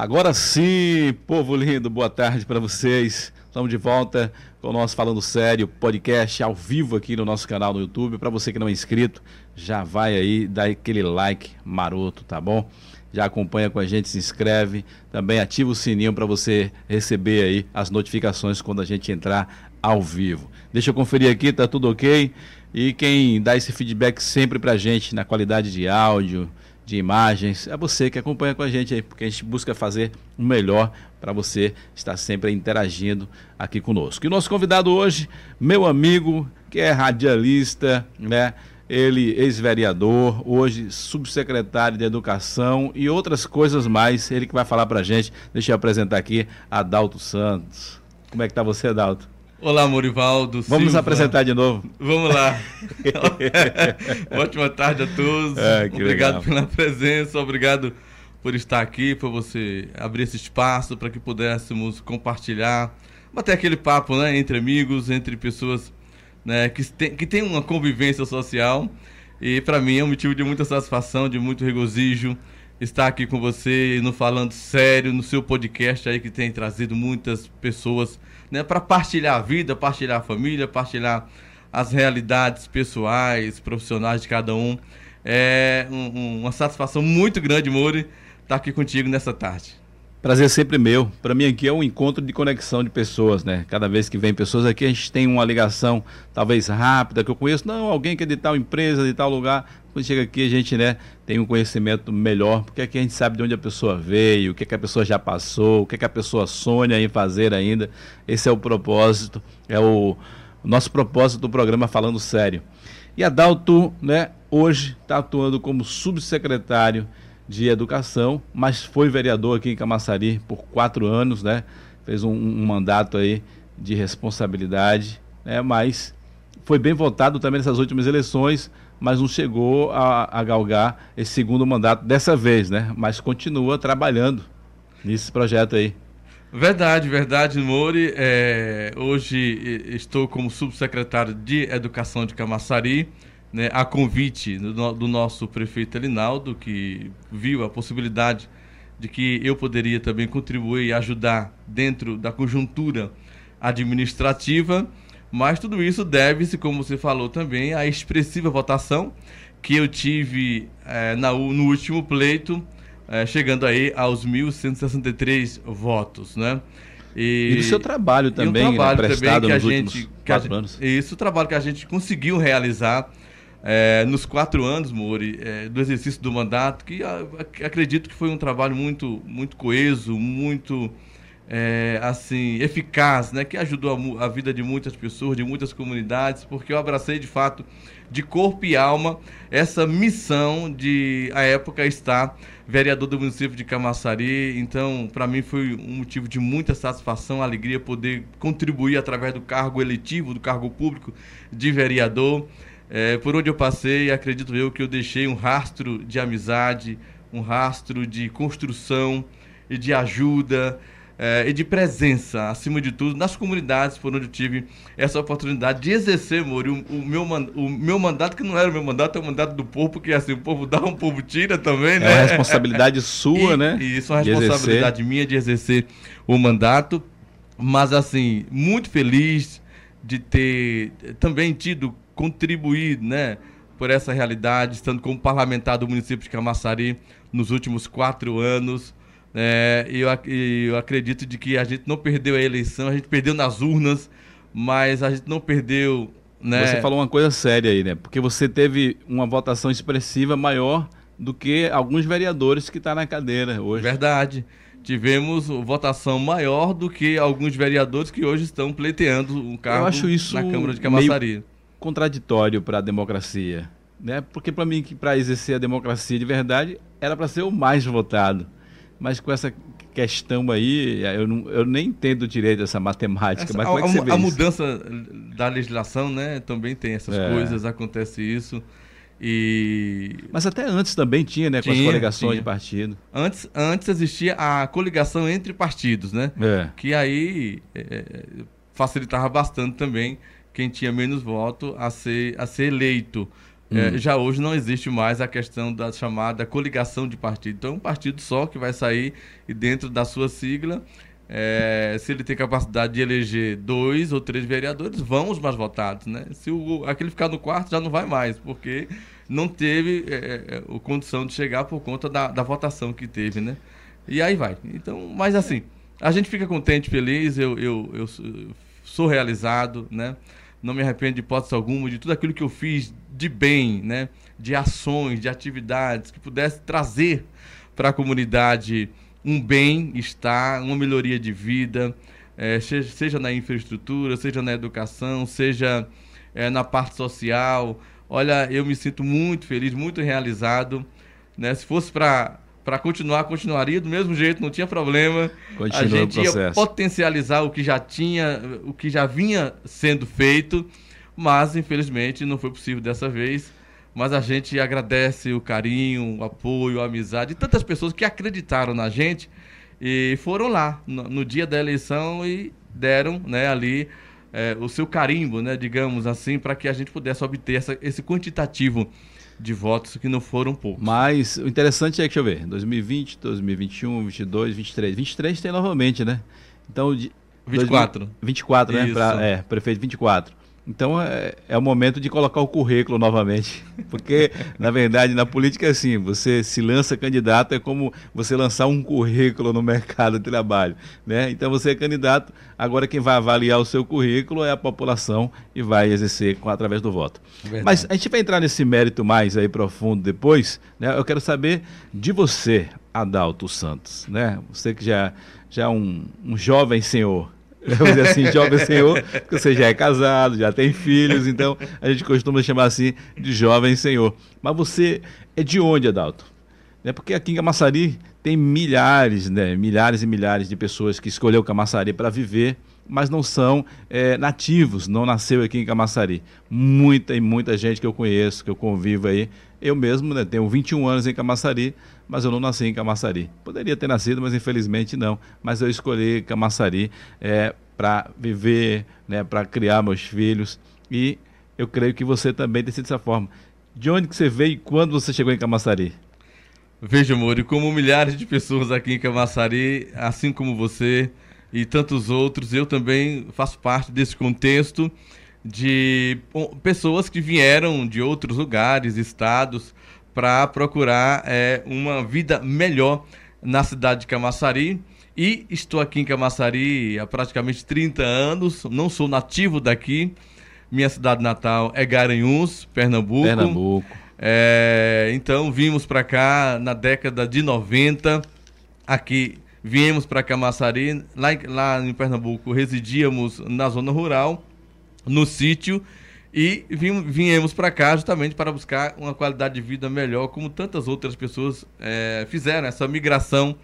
Agora sim, povo lindo, boa tarde para vocês. Estamos de volta com o nosso Falando Sério podcast ao vivo aqui no nosso canal no YouTube. Para você que não é inscrito, já vai aí, dá aquele like maroto, tá bom? Já acompanha com a gente, se inscreve, também ativa o sininho para você receber aí as notificações quando a gente entrar ao vivo. Deixa eu conferir aqui, tá tudo ok? E quem dá esse feedback sempre para a gente na qualidade de áudio, de imagens. É você que acompanha com a gente aí, porque a gente busca fazer o melhor para você estar sempre interagindo aqui conosco. E o nosso convidado hoje, meu amigo, que é radialista, né? Ele, ex-vereador, hoje subsecretário de Educação e outras coisas mais. Ele que vai falar para a gente. Deixa eu apresentar aqui Adalto Santos. Como é que tá você, Adalto? Olá, Morivaldo. Vamos nos apresentar de novo. Vamos lá. Ótima tarde a todos. É, obrigado legal. pela presença, obrigado por estar aqui, por você abrir esse espaço para que pudéssemos compartilhar, bater aquele papo né, entre amigos, entre pessoas né, que, tem, que tem uma convivência social. E para mim é um motivo de muita satisfação, de muito regozijo estar aqui com você no Falando Sério, no seu podcast aí que tem trazido muitas pessoas né, para partilhar a vida, partilhar a família, partilhar as realidades pessoais, profissionais de cada um. É um, uma satisfação muito grande, Mori, estar aqui contigo nessa tarde. Prazer sempre meu. Para mim aqui é um encontro de conexão de pessoas, né? Cada vez que vem pessoas aqui, a gente tem uma ligação talvez rápida, que eu conheço, não, alguém que é de tal empresa, de tal lugar. Quando chega aqui, a gente, né, tem um conhecimento melhor, porque aqui a gente sabe de onde a pessoa veio, o que, é que a pessoa já passou, o que, é que a pessoa sonha em fazer ainda. Esse é o propósito, é o, o nosso propósito do programa Falando Sério. E Adalto, né, hoje está atuando como subsecretário de Educação, mas foi vereador aqui em Camaçari por quatro anos, né? Fez um, um mandato aí de responsabilidade, né? Mas foi bem votado também nessas últimas eleições, mas não chegou a, a galgar esse segundo mandato dessa vez, né? Mas continua trabalhando nesse projeto aí. Verdade, verdade, Mori. É, hoje estou como subsecretário de Educação de Camaçari né, a convite do, do, nosso prefeito Elinaldo, que viu a possibilidade de que eu poderia também contribuir e ajudar dentro da conjuntura administrativa, mas tudo isso deve-se, como você falou também, à expressiva votação que eu tive é, na, no último pleito, é, chegando aí aos 1.163 votos, né? E, e do seu trabalho também, e trabalho né, prestado também que a gente, que a anos. Isso, o trabalho que a gente conseguiu realizar é, nos quatro anos, Mori, é, do exercício do mandato, que a, a, acredito que foi um trabalho muito, muito coeso, muito é, assim eficaz, né, que ajudou a, a, vida de muitas pessoas, de muitas comunidades, porque eu abracei de fato de corpo e alma essa missão de, à época, estar vereador do município de Camaçari. Então, para mim foi um motivo de muita satisfação, alegria poder contribuir através do cargo eletivo, do cargo público de vereador. É, por onde eu passei, acredito eu que eu deixei um rastro de amizade, um rastro de construção e de ajuda é, e de presença, acima de tudo, nas comunidades por onde eu tive essa oportunidade de exercer, Mori, o, o, meu, o meu mandato, que não era o meu mandato, é o mandato do povo, porque assim, o povo dá, um povo tira também, né? É uma responsabilidade sua, e, né? E isso é uma responsabilidade minha de exercer o mandato, mas assim, muito feliz de ter também tido contribuir né, por essa realidade, estando como parlamentar do município de Camaçari nos últimos quatro anos. É, eu, eu acredito de que a gente não perdeu a eleição, a gente perdeu nas urnas, mas a gente não perdeu. Né? Você falou uma coisa séria aí, né? Porque você teve uma votação expressiva maior do que alguns vereadores que estão tá na cadeira hoje. Verdade. Tivemos votação maior do que alguns vereadores que hoje estão pleiteando um cargo na Câmara de Camaçari. Meio contraditório para a democracia, né? Porque para mim que para exercer a democracia de verdade era para ser o mais votado, mas com essa questão aí eu, não, eu nem entendo direito essa matemática. Essa, mas a, como é que você vê a isso? mudança da legislação, né? Também tem essas é. coisas, acontece isso. E... Mas até antes também tinha, né? Com tinha, as coligações tinha. de partido. Antes, antes existia a coligação entre partidos, né? É. Que aí é, facilitava bastante também quem tinha menos voto a ser, a ser eleito. É, já hoje não existe mais a questão da chamada coligação de partido. Então, é um partido só que vai sair e dentro da sua sigla, é, se ele tem capacidade de eleger dois ou três vereadores, vão os mais votados. Né? Se o, aquele ficar no quarto, já não vai mais, porque não teve é, é, é condição de chegar por conta da, da votação que teve. Né? E aí vai. Então, mas assim, a gente fica contente, feliz, eu, eu, eu sou realizado, né? Não me arrependo de hipótese alguma de tudo aquilo que eu fiz de bem, né? de ações, de atividades que pudesse trazer para a comunidade um bem-estar, uma melhoria de vida, é, seja na infraestrutura, seja na educação, seja é, na parte social. Olha, eu me sinto muito feliz, muito realizado. Né? Se fosse para para continuar, continuaria do mesmo jeito, não tinha problema. Continua a gente ia potencializar o que já tinha, o que já vinha sendo feito, mas infelizmente não foi possível dessa vez. Mas a gente agradece o carinho, o apoio, a amizade de tantas pessoas que acreditaram na gente e foram lá no, no dia da eleição e deram né, ali é, o seu carimbo, né, digamos assim, para que a gente pudesse obter essa, esse quantitativo de votos que não foram poucos. Mas o interessante é que, deixa eu ver, 2020, 2021, 22, 23. 23 tem novamente, né? Então, de 24. 2000, 24, né? Pra, é, prefeito 24. Então é, é, o momento de colocar o currículo novamente. Porque, na verdade, na política é assim: você se lança candidato, é como você lançar um currículo no mercado de trabalho. Né? Então você é candidato, agora quem vai avaliar o seu currículo é a população e vai exercer com, através do voto. Verdade. Mas a gente vai entrar nesse mérito mais aí profundo depois. Né? Eu quero saber de você, Adalto Santos. Né? Você que já, já é um, um jovem senhor vamos dizer assim, jovem senhor, porque você já é casado, já tem filhos, então a gente costuma chamar assim de jovem senhor. Mas você é de onde, Adalto? É porque aqui em Camaçari tem milhares, né, milhares e milhares de pessoas que escolheu Camaçari para viver, mas não são é, nativos, não nasceu aqui em Camaçari. Muita e muita gente que eu conheço, que eu convivo aí. Eu mesmo né, tenho 21 anos em Camaçari, mas eu não nasci em Camaçari. Poderia ter nascido, mas infelizmente não. Mas eu escolhi Camaçari é, para viver, né, para criar meus filhos. E eu creio que você também tem sido dessa forma. De onde que você veio e quando você chegou em Camaçari? Veja, Mori, como milhares de pessoas aqui em Camaçari, assim como você e tantos outros, eu também faço parte desse contexto de pessoas que vieram de outros lugares, estados, para procurar é, uma vida melhor na cidade de Camaçari. E estou aqui em Camaçari há praticamente 30 anos, não sou nativo daqui. Minha cidade natal é Garanhuns, Pernambuco. Pernambuco. É, então vimos para cá na década de 90. Aqui viemos para Camaçari, lá, lá em Pernambuco residíamos na zona rural, no sítio e vim, viemos para cá justamente para buscar uma qualidade de vida melhor, como tantas outras pessoas é, fizeram essa migração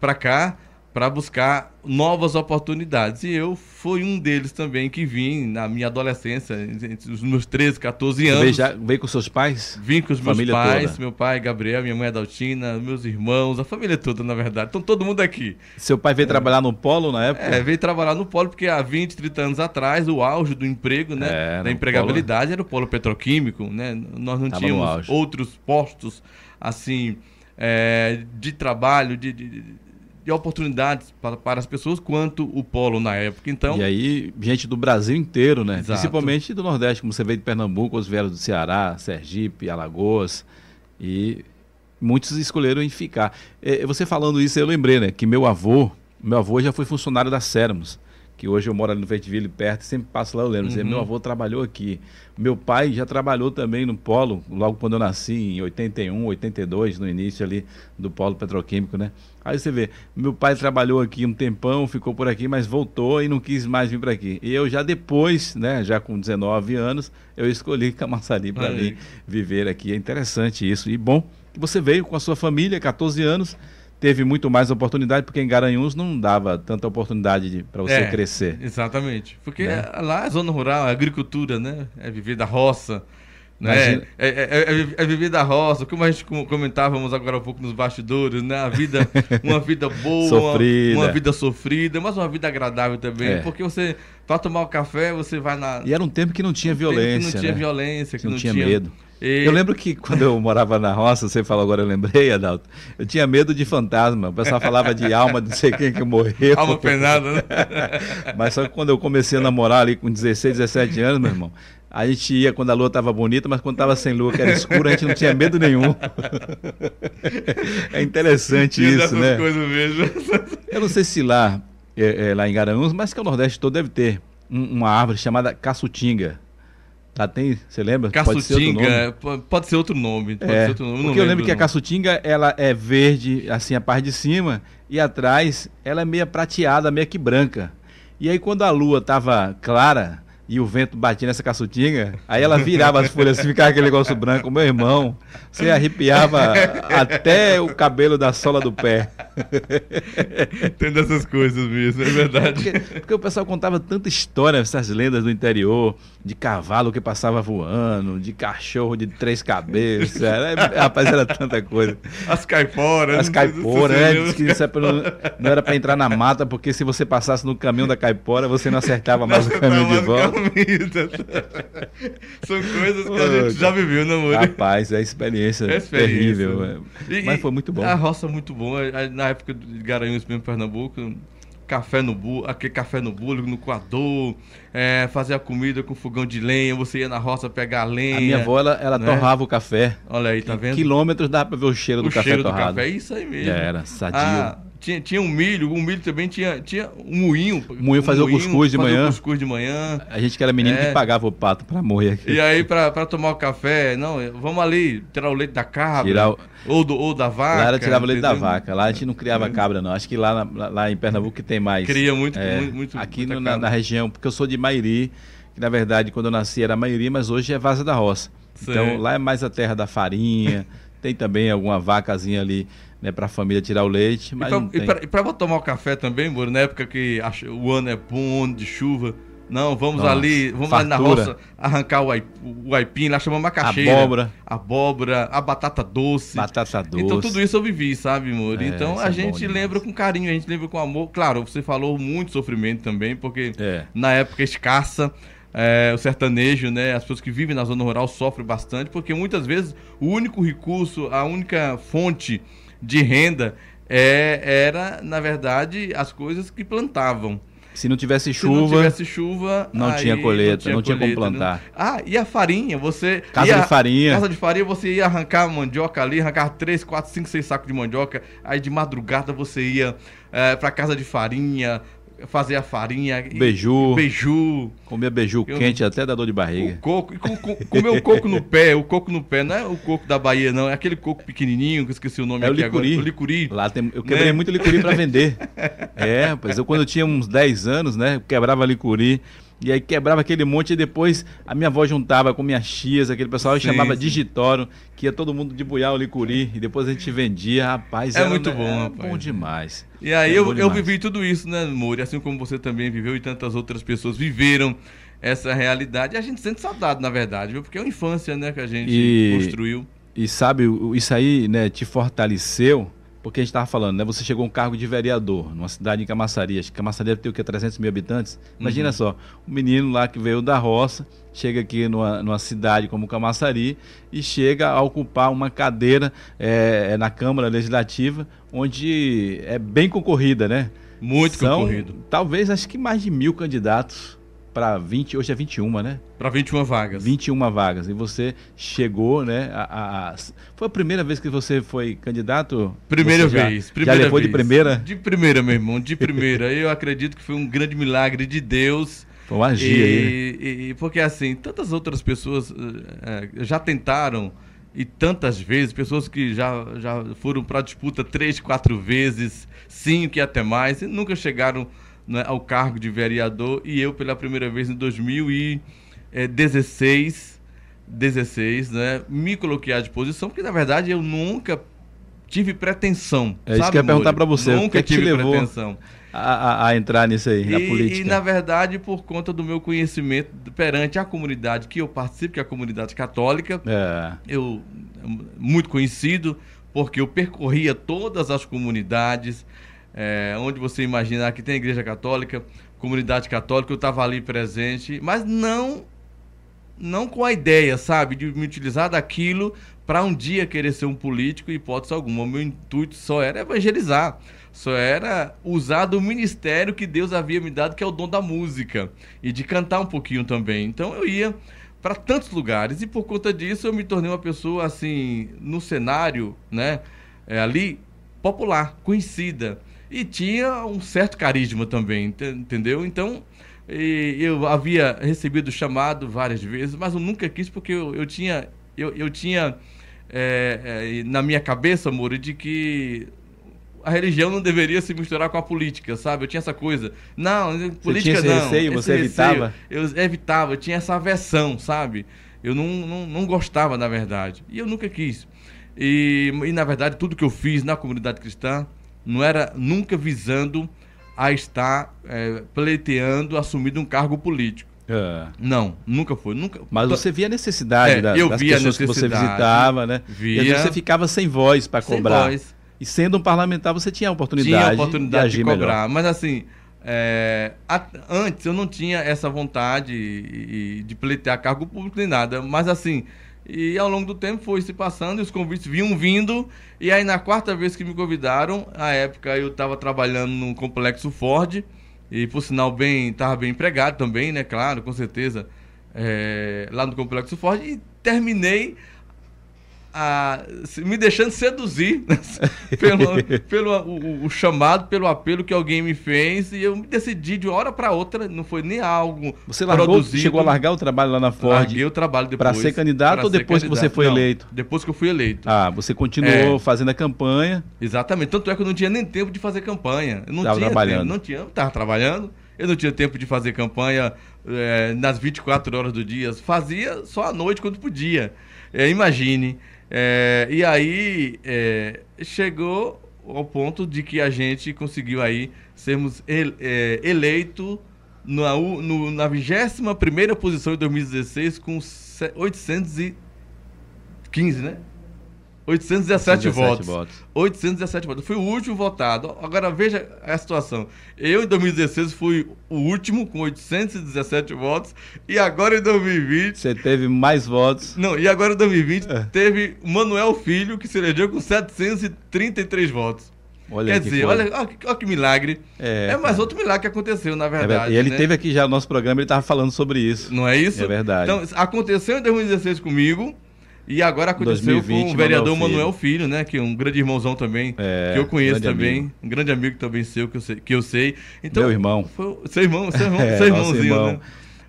para cá para buscar novas oportunidades. E eu fui um deles também que vim na minha adolescência, entre os meus 13, 14 anos. Você já, veio com seus pais? Vim com os meus pais, toda. meu pai, Gabriel, minha mãe Adaltina, meus irmãos, a família toda, na verdade. Então todo mundo aqui. Seu pai veio é. trabalhar no polo na época? É, veio trabalhar no polo porque há 20, 30 anos atrás, o auge do emprego, né, é, da empregabilidade polo... era o polo petroquímico, né? Nós não Tava tínhamos outros postos assim é, de trabalho, de, de de oportunidades para, para as pessoas quanto o polo na época. Então, e aí, gente do Brasil inteiro, né? Exato. Principalmente do Nordeste, como você veio de Pernambuco, outros vieram do Ceará, Sergipe, Alagoas. E muitos escolheram em ficar. É, você falando isso, eu lembrei, né? Que meu avô, meu avô já foi funcionário da Sermos que hoje eu moro ali no Vertiville perto, sempre passo lá, eu lembro. Uhum. Meu avô trabalhou aqui. Meu pai já trabalhou também no polo, logo quando eu nasci, em 81, 82, no início ali do polo petroquímico, né? Aí você vê, meu pai trabalhou aqui um tempão, ficou por aqui, mas voltou e não quis mais vir para aqui. E eu já depois, né, já com 19 anos, eu escolhi Camaçari para vir viver aqui. É interessante isso. E bom, você veio com a sua família, 14 anos, teve muito mais oportunidade, porque em Garanhuns não dava tanta oportunidade para você é, crescer. Exatamente. Porque né? lá é zona rural, é agricultura, né? É viver da roça. Né? É, é, é, é, viver da roça, como a gente comentávamos agora há pouco nos bastidores, né? A vida, uma vida boa, uma, uma, vida sofrida, mas uma vida agradável também, porque você para tomar o café, você vai na. E era um tempo que não tinha um violência. Que não tinha né? violência, que, que não, tinha, medo. E... Eu lembro que quando eu morava na roça, você falou agora, eu lembrei, Adalto, eu tinha medo de fantasma. O pessoal falava de alma de não sei quem que morreu. Alma penada, né? Mas só que quando eu comecei a namorar ali com 16, 17 anos, meu irmão, a gente ia quando a lua estava bonita, mas quando estava sem lua, que era escura, a gente não tinha medo nenhum. é interessante isso, né? Coisas mesmo. Eu não sei se lá, é, é, lá em Garanhuns, mas que o Nordeste todo deve ter um, uma árvore chamada caçutinga. Tá, tem, você lembra? Caçutinga, pode, pode ser outro nome. Pode é, ser outro nome. Porque eu lembro que a caçutinga, ela é verde, assim, a parte de cima, e atrás ela é meio prateada, meio que branca. E aí quando a lua tava clara, e o vento batia nessa caçutinha, aí ela virava as folhas assim, ficava aquele negócio branco. Meu irmão, você arrepiava até o cabelo da sola do pé. Tem dessas coisas mesmo, é verdade. Porque, porque, o pessoal contava tanta história, essas lendas do interior, de cavalo que passava voando, de cachorro de três cabeças. Era, rapaz, era tanta coisa. As caiporas. As caiporas, né? que isso é não, era para entrar na mata, porque se você passasse no caminho da caipora, você não acertava mais não, o caminho de volta. São coisas que a gente já viveu, né, amor? Rapaz, é experiência, é experiência. terrível. É. E, Mas foi muito bom. A roça muito bom. Na época de Garanhuns, mesmo, Pernambuco, café no bolo, aquele café no bolo, no coador, é, fazer a comida com fogão de lenha, você ia na roça pegar a lenha. A minha avó, ela, ela né? torrava o café. Olha aí, tá vendo? Quilômetros dá pra ver o cheiro o do café cheiro torrado. Do café, é isso aí mesmo. Era, sadio. Ah, tinha, tinha um milho, o milho também tinha, tinha um moinho. Moinho fazia um o cuscuz de manhã. O cuscuz de manhã. A gente que era menino é. que pagava o pato para morrer aqui. E aí, para tomar o café, não, vamos ali tirar o leite da cabra. Tirar o... ou, do, ou da vaca. Lá era tirava o leite da vaca. Lá a gente não criava cabra, não. Acho que lá, lá, lá em Pernambuco que tem mais. Cria muito, é, muito, muito. Aqui no, na, na, região, porque eu sou de Mairi, que na verdade quando eu nasci era Mairi, mas hoje é Vaza da Roça. Então lá é mais a terra da farinha. tem também alguma vacazinha ali né, para a família tirar o leite. Mas e para tomar o café também, Moro, na época que o ano é bom, de chuva. Não, vamos Nossa, ali, vamos fartura. ali na roça arrancar o, o aipim, lá chamamos macaxeira. Abóbora. Abóbora, a batata doce. Batata doce. Então tudo isso eu vivi, sabe, Moro? É, então a é gente lembra com carinho, a gente lembra com amor. Claro, você falou muito sofrimento também, porque é. na época escassa, é, o sertanejo, né, as pessoas que vivem na zona rural sofrem bastante, porque muitas vezes o único recurso, a única fonte de renda é, era, na verdade, as coisas que plantavam. Se não tivesse chuva. Se não tivesse chuva. Não tinha colheita, não tinha, não tinha como plantar. Não... Ah, e a farinha? Você. Casa ia... de farinha. Casa de farinha, você ia arrancar mandioca ali, arrancar 3, 4, 5, 6 sacos de mandioca. Aí de madrugada você ia é, eh, para casa de farinha, fazer a farinha. Beiju. Beiju. Comia beiju eu, quente até da dor de barriga. O coco. E com, com, comer o coco no pé. O coco no pé. Não é o coco da Bahia, não. É aquele coco pequenininho, que eu esqueci o nome é aqui o licuri. agora. O licuri. Lá tem, eu quebrei né? muito licuri para vender. é, pois eu quando eu tinha uns 10 anos, né? Quebrava licuri. E aí quebrava aquele monte e depois a minha avó juntava com minhas tias, aquele pessoal sim, chamava sim. Digitoro, que ia todo mundo de buiar o licuri e depois a gente vendia, rapaz. É era, muito bom, é rapaz. bom demais. E aí eu, eu vivi tudo isso, né, Moura? Assim como você também viveu e tantas outras pessoas viveram essa realidade. E a gente sente saudade, na verdade, viu? Porque é uma infância, né, que a gente e, construiu. E sabe, isso aí, né, te fortaleceu porque a gente estava falando, né? Você chegou a um cargo de vereador numa cidade em Camaçari. Acho que Camaçari deve ter o quê? 300 mil habitantes? Imagina uhum. só, um menino lá que veio da roça, chega aqui numa, numa cidade como Camaçari e chega a ocupar uma cadeira é, na Câmara Legislativa, onde é bem concorrida, né? Muito São, concorrido. Talvez, acho que mais de mil candidatos para 20, hoje é 21, né? Para 21 vagas. 21 vagas. E você chegou, né? A, a, foi a primeira vez que você foi candidato? Primeira já, vez. Primeira já levou vez. de primeira? De primeira, meu irmão, de primeira. Eu acredito que foi um grande milagre de Deus. Foi uma magia aí. Né? E, porque assim, tantas outras pessoas é, já tentaram e tantas vezes, pessoas que já, já foram para a disputa três, quatro vezes, cinco e até mais, e nunca chegaram né, ao cargo de vereador e eu pela primeira vez em 2016 16, né, me coloquei à disposição, porque na verdade eu nunca tive pretensão. É isso que eu ia perguntar para você. Nunca o que, é que tive levou pretensão. A, a, a, entrar nisso aí, e, na política? E na verdade, por conta do meu conhecimento perante a comunidade que eu participo, que é a comunidade católica, é. eu muito conhecido, porque eu percorria todas as comunidades, é, onde você imaginar que tem igreja católica, comunidade católica, eu estava ali presente, mas não não com a ideia, sabe, de me utilizar daquilo para um dia querer ser um político, hipótese alguma. O meu intuito só era evangelizar, só era usar do ministério que Deus havia me dado, que é o dom da música, e de cantar um pouquinho também. Então eu ia para tantos lugares e por conta disso eu me tornei uma pessoa assim no cenário, né, é, ali popular, conhecida e tinha um certo carisma também, entendeu? Então eu havia recebido chamado várias vezes, mas eu nunca quis porque eu, eu tinha eu, eu tinha é, é, na minha cabeça, Moro, de que a religião não deveria se misturar com a política, sabe? Eu tinha essa coisa. Não, política você tinha esse não. Receio, você evitava? Receio, eu evitava, eu tinha essa aversão, sabe? Eu não, não, não gostava, na verdade. E eu nunca quis. E, e, na verdade, tudo que eu fiz na comunidade cristã não era nunca visando a estar é, pleiteando, assumindo um cargo político. É. Não, nunca foi. Nunca... Mas você via a necessidade é, da, eu das via pessoas que você visitava, né? Via... E você ficava sem voz para cobrar. Voz. E sendo um parlamentar, você tinha a oportunidade, tinha a oportunidade de, de cobrar. Melhor. Mas assim, é, a, antes eu não tinha essa vontade de pleitear cargo público nem nada. Mas assim, e ao longo do tempo foi se passando e os convites vinham vindo. E aí na quarta vez que me convidaram, a época eu estava trabalhando no complexo Ford e por sinal bem estava bem empregado também, né? Claro, com certeza, é, lá no Complexo Ford e terminei a, me deixando seduzir pelo, pelo o, o, chamado, pelo apelo que alguém me fez e eu me decidi de uma hora para outra, não foi nem algo Você largou, produzido. chegou a largar o trabalho lá na Ford? Larguei o trabalho depois. Para ser candidato ou depois candidato. que você foi não, eleito? Depois que eu fui eleito. Ah, você continuou é, fazendo a campanha? Exatamente, tanto é que eu não tinha nem tempo de fazer campanha. Eu não tava tinha trabalhando. Tempo, não tinha, estava trabalhando. Eu não tinha tempo de fazer campanha é, nas 24 horas do dia. Fazia só à noite quando podia. É, imagine. É, e aí é, chegou ao ponto de que a gente conseguiu aí sermos ele, é, eleito na, no, na 21 posição em 2016 com 815, né? 817 votos. votos. 817 votos. Eu fui o último votado. Agora veja a situação. Eu em 2016 fui o último com 817 votos e agora em 2020 você teve mais votos. Não, e agora em 2020 é. teve Manuel Filho que se elegeu com 733 votos. Olha Quer dizer, olha, olha, olha, que milagre. É, é mais outro milagre que aconteceu, na é verdade. É, e ele né? teve aqui já no nosso programa, ele estava falando sobre isso. Não é isso? É verdade. Então, aconteceu em 2016 comigo. E agora aconteceu 2020, com o vereador Manuel Filho. Manuel Filho, né? Que é um grande irmãozão também, é, que eu conheço também. Amigo. Um grande amigo também seu, que eu sei. Que eu sei. Então, Meu irmão. Foi, seu irmão, seu, irmão, é, seu irmãozinho, irmão. né?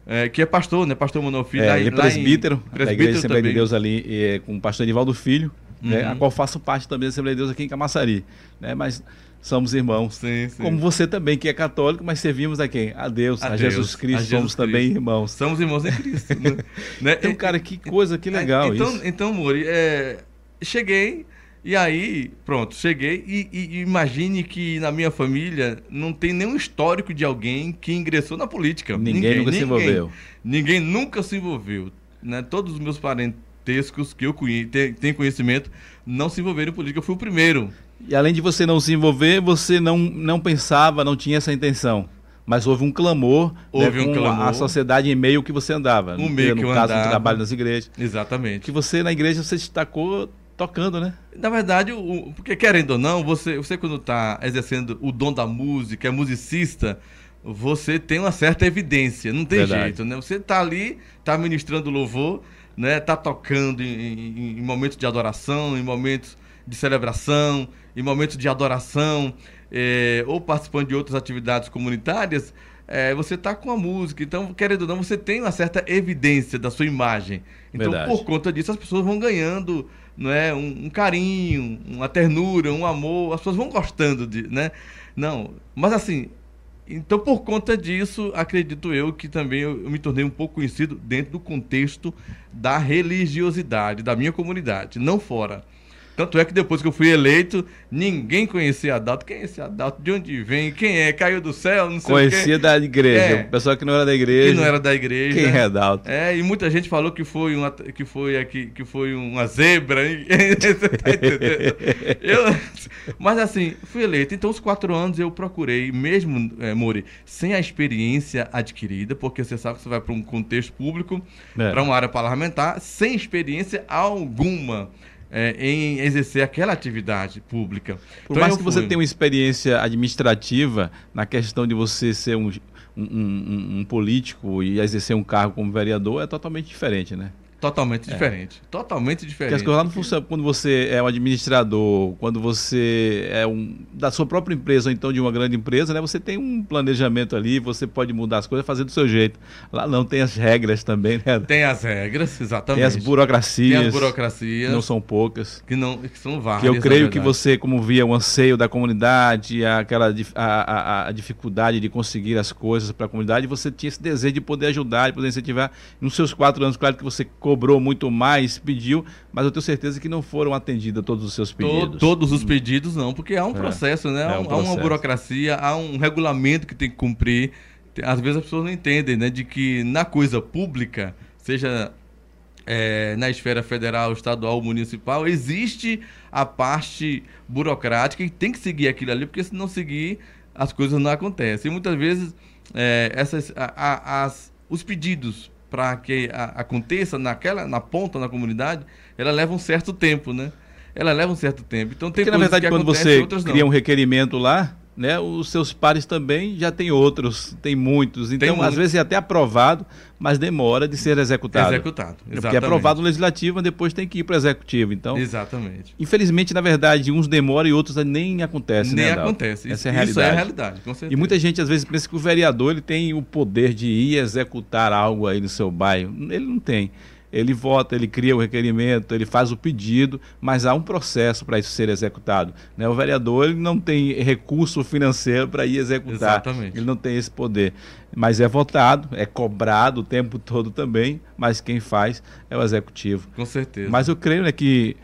É, que é pastor, né? Pastor Manuel Filho. É, lá, ele é presbítero, em, presbítero Igreja Assembleia de Deus ali, é, com o pastor Enivaldo Filho, uhum. né, a qual faço parte também da Assembleia de Deus aqui em Camaçari. Né? Mas somos irmãos. Sim, sim. Como você também, que é católico, mas servimos a quem? A Deus, a, a Deus, Jesus Cristo, a Jesus somos Cristo. também irmãos. Somos irmãos em Cristo. né? Então, cara, que coisa, que legal então, isso. Então, Mori, é, cheguei, e aí, pronto, cheguei, e, e, imagine que na minha família não tem nenhum histórico de alguém que ingressou na política. Ninguém, ninguém nunca ninguém, se envolveu. Ninguém nunca se envolveu. Né? Todos os meus parentescos que eu conheço, tenho conhecimento não se envolveram em política. Eu fui o primeiro. E além de você não se envolver, você não, não pensava, não tinha essa intenção. Mas houve um clamor, houve né, um clamor. a sociedade em meio que você andava. Um meio no que eu caso andava. do trabalho nas igrejas. Exatamente. Que você na igreja você destacou tocando, né? Na verdade, o, porque querendo ou não, você, você quando está exercendo o dom da música, é musicista, você tem uma certa evidência, não tem verdade. jeito, né? Você está ali, está ministrando louvor, né? Tá tocando em, em, em momentos de adoração, em momentos de celebração, em momentos de adoração, é, ou participando de outras atividades comunitárias, é, você está com a música. Então, querendo ou não, você tem uma certa evidência da sua imagem. Então, Verdade. por conta disso, as pessoas vão ganhando não é, um, um, carinho, uma ternura, um amor. As pessoas vão gostando de, né? Não, mas assim, então por conta disso, acredito eu que também eu, eu me tornei um pouco conhecido dentro do contexto da religiosidade da minha comunidade, não fora. Tanto é que depois que eu fui eleito, ninguém conhecia Adalto. Quem é esse Adalto? De onde vem? Quem é? Caiu do céu? Não sei Conhecia da igreja. É, pessoal que não era da igreja. Que não era da igreja. Quem é Adalto? É, e muita gente falou que foi uma, que foi aqui, que foi uma zebra. eu, mas assim, fui eleito. Então, os quatro anos eu procurei, mesmo, é, Mori, sem a experiência adquirida, porque você sabe que você vai para um contexto público, é. para uma área parlamentar, sem experiência alguma é, em exercer aquela atividade pública. Por então, mais que fui... você tenha uma experiência administrativa na questão de você ser um, um, um, um político e exercer um cargo como vereador, é totalmente diferente, né? Totalmente é. diferente. Totalmente diferente. Porque as coisas lá não funcionam quando você é um administrador, quando você é um da sua própria empresa ou então de uma grande empresa, né? Você tem um planejamento ali, você pode mudar as coisas, fazer do seu jeito. Lá não tem as regras também, né? Tem as regras, exatamente. Tem as burocracias. Tem as burocracias. Não são poucas. Que não que são várias. Que eu creio que você, como via o anseio da comunidade, aquela a, a, a dificuldade de conseguir as coisas para a comunidade, você tinha esse desejo de poder ajudar, de poder incentivar. Nos seus quatro anos, claro que você cobrou muito mais, pediu, mas eu tenho certeza que não foram atendidos todos os seus pedidos. Todos os pedidos não, porque há um é, processo, né? É um há uma burocracia, há um regulamento que tem que cumprir. Às vezes as pessoas não entendem, né, de que na coisa pública, seja é, na esfera federal, estadual, municipal, existe a parte burocrática e tem que seguir aquilo ali, porque se não seguir, as coisas não acontecem. E muitas vezes é, essas, a, a, as, os pedidos para que a, aconteça naquela na ponta na comunidade, ela leva um certo tempo, né? Ela leva um certo tempo. Então tem Porque, na verdade, quando você cria um requerimento lá, né, os seus pares também já tem outros, tem muitos. Então, tem às vezes é até aprovado, mas demora de ser executado. Executado, exatamente. Porque é aprovado no legislativo, depois tem que ir para o executivo. Então, exatamente. Infelizmente, na verdade, uns demoram e outros nem acontece. Nem né, acontece. Essa é a realidade. Isso é a realidade, com certeza. E muita gente às vezes pensa que o vereador ele tem o poder de ir executar algo aí no seu bairro. Ele não tem ele vota, ele cria o requerimento, ele faz o pedido, mas há um processo para isso ser executado. Né? O vereador ele não tem recurso financeiro para ir executar. Exatamente. Ele não tem esse poder. Mas é votado, é cobrado o tempo todo também, mas quem faz é o executivo. Com certeza. Mas eu creio né, que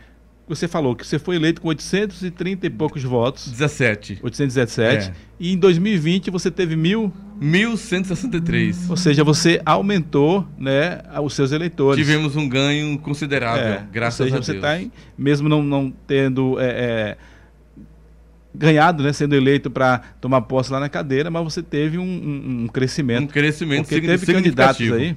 você falou que você foi eleito com 830 e poucos votos. 17. 817. É. E em 2020 você teve mil? 1163. Ou seja, você aumentou né, os seus eleitores. Tivemos um ganho considerável, é. graças Ou seja, a Deus. Você está, mesmo não, não tendo é, é, ganhado, né, sendo eleito para tomar posse lá na cadeira, mas você teve um, um, um crescimento. Um crescimento porque teve candidatos aí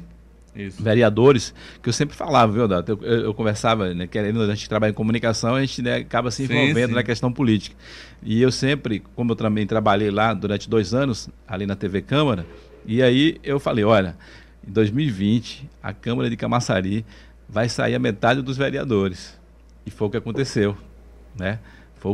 isso. vereadores, que eu sempre falava, viu, Dato? Eu, eu, eu, conversava, né, querendo, a gente trabalha em comunicação, a gente né, acaba se envolvendo sim, sim. na questão política. E eu sempre, como eu também trabalhei lá durante dois anos, ali na TV Câmara, e aí eu falei, olha, em 2020, a Câmara de Camaçari vai sair a metade dos vereadores. E foi o que aconteceu, né?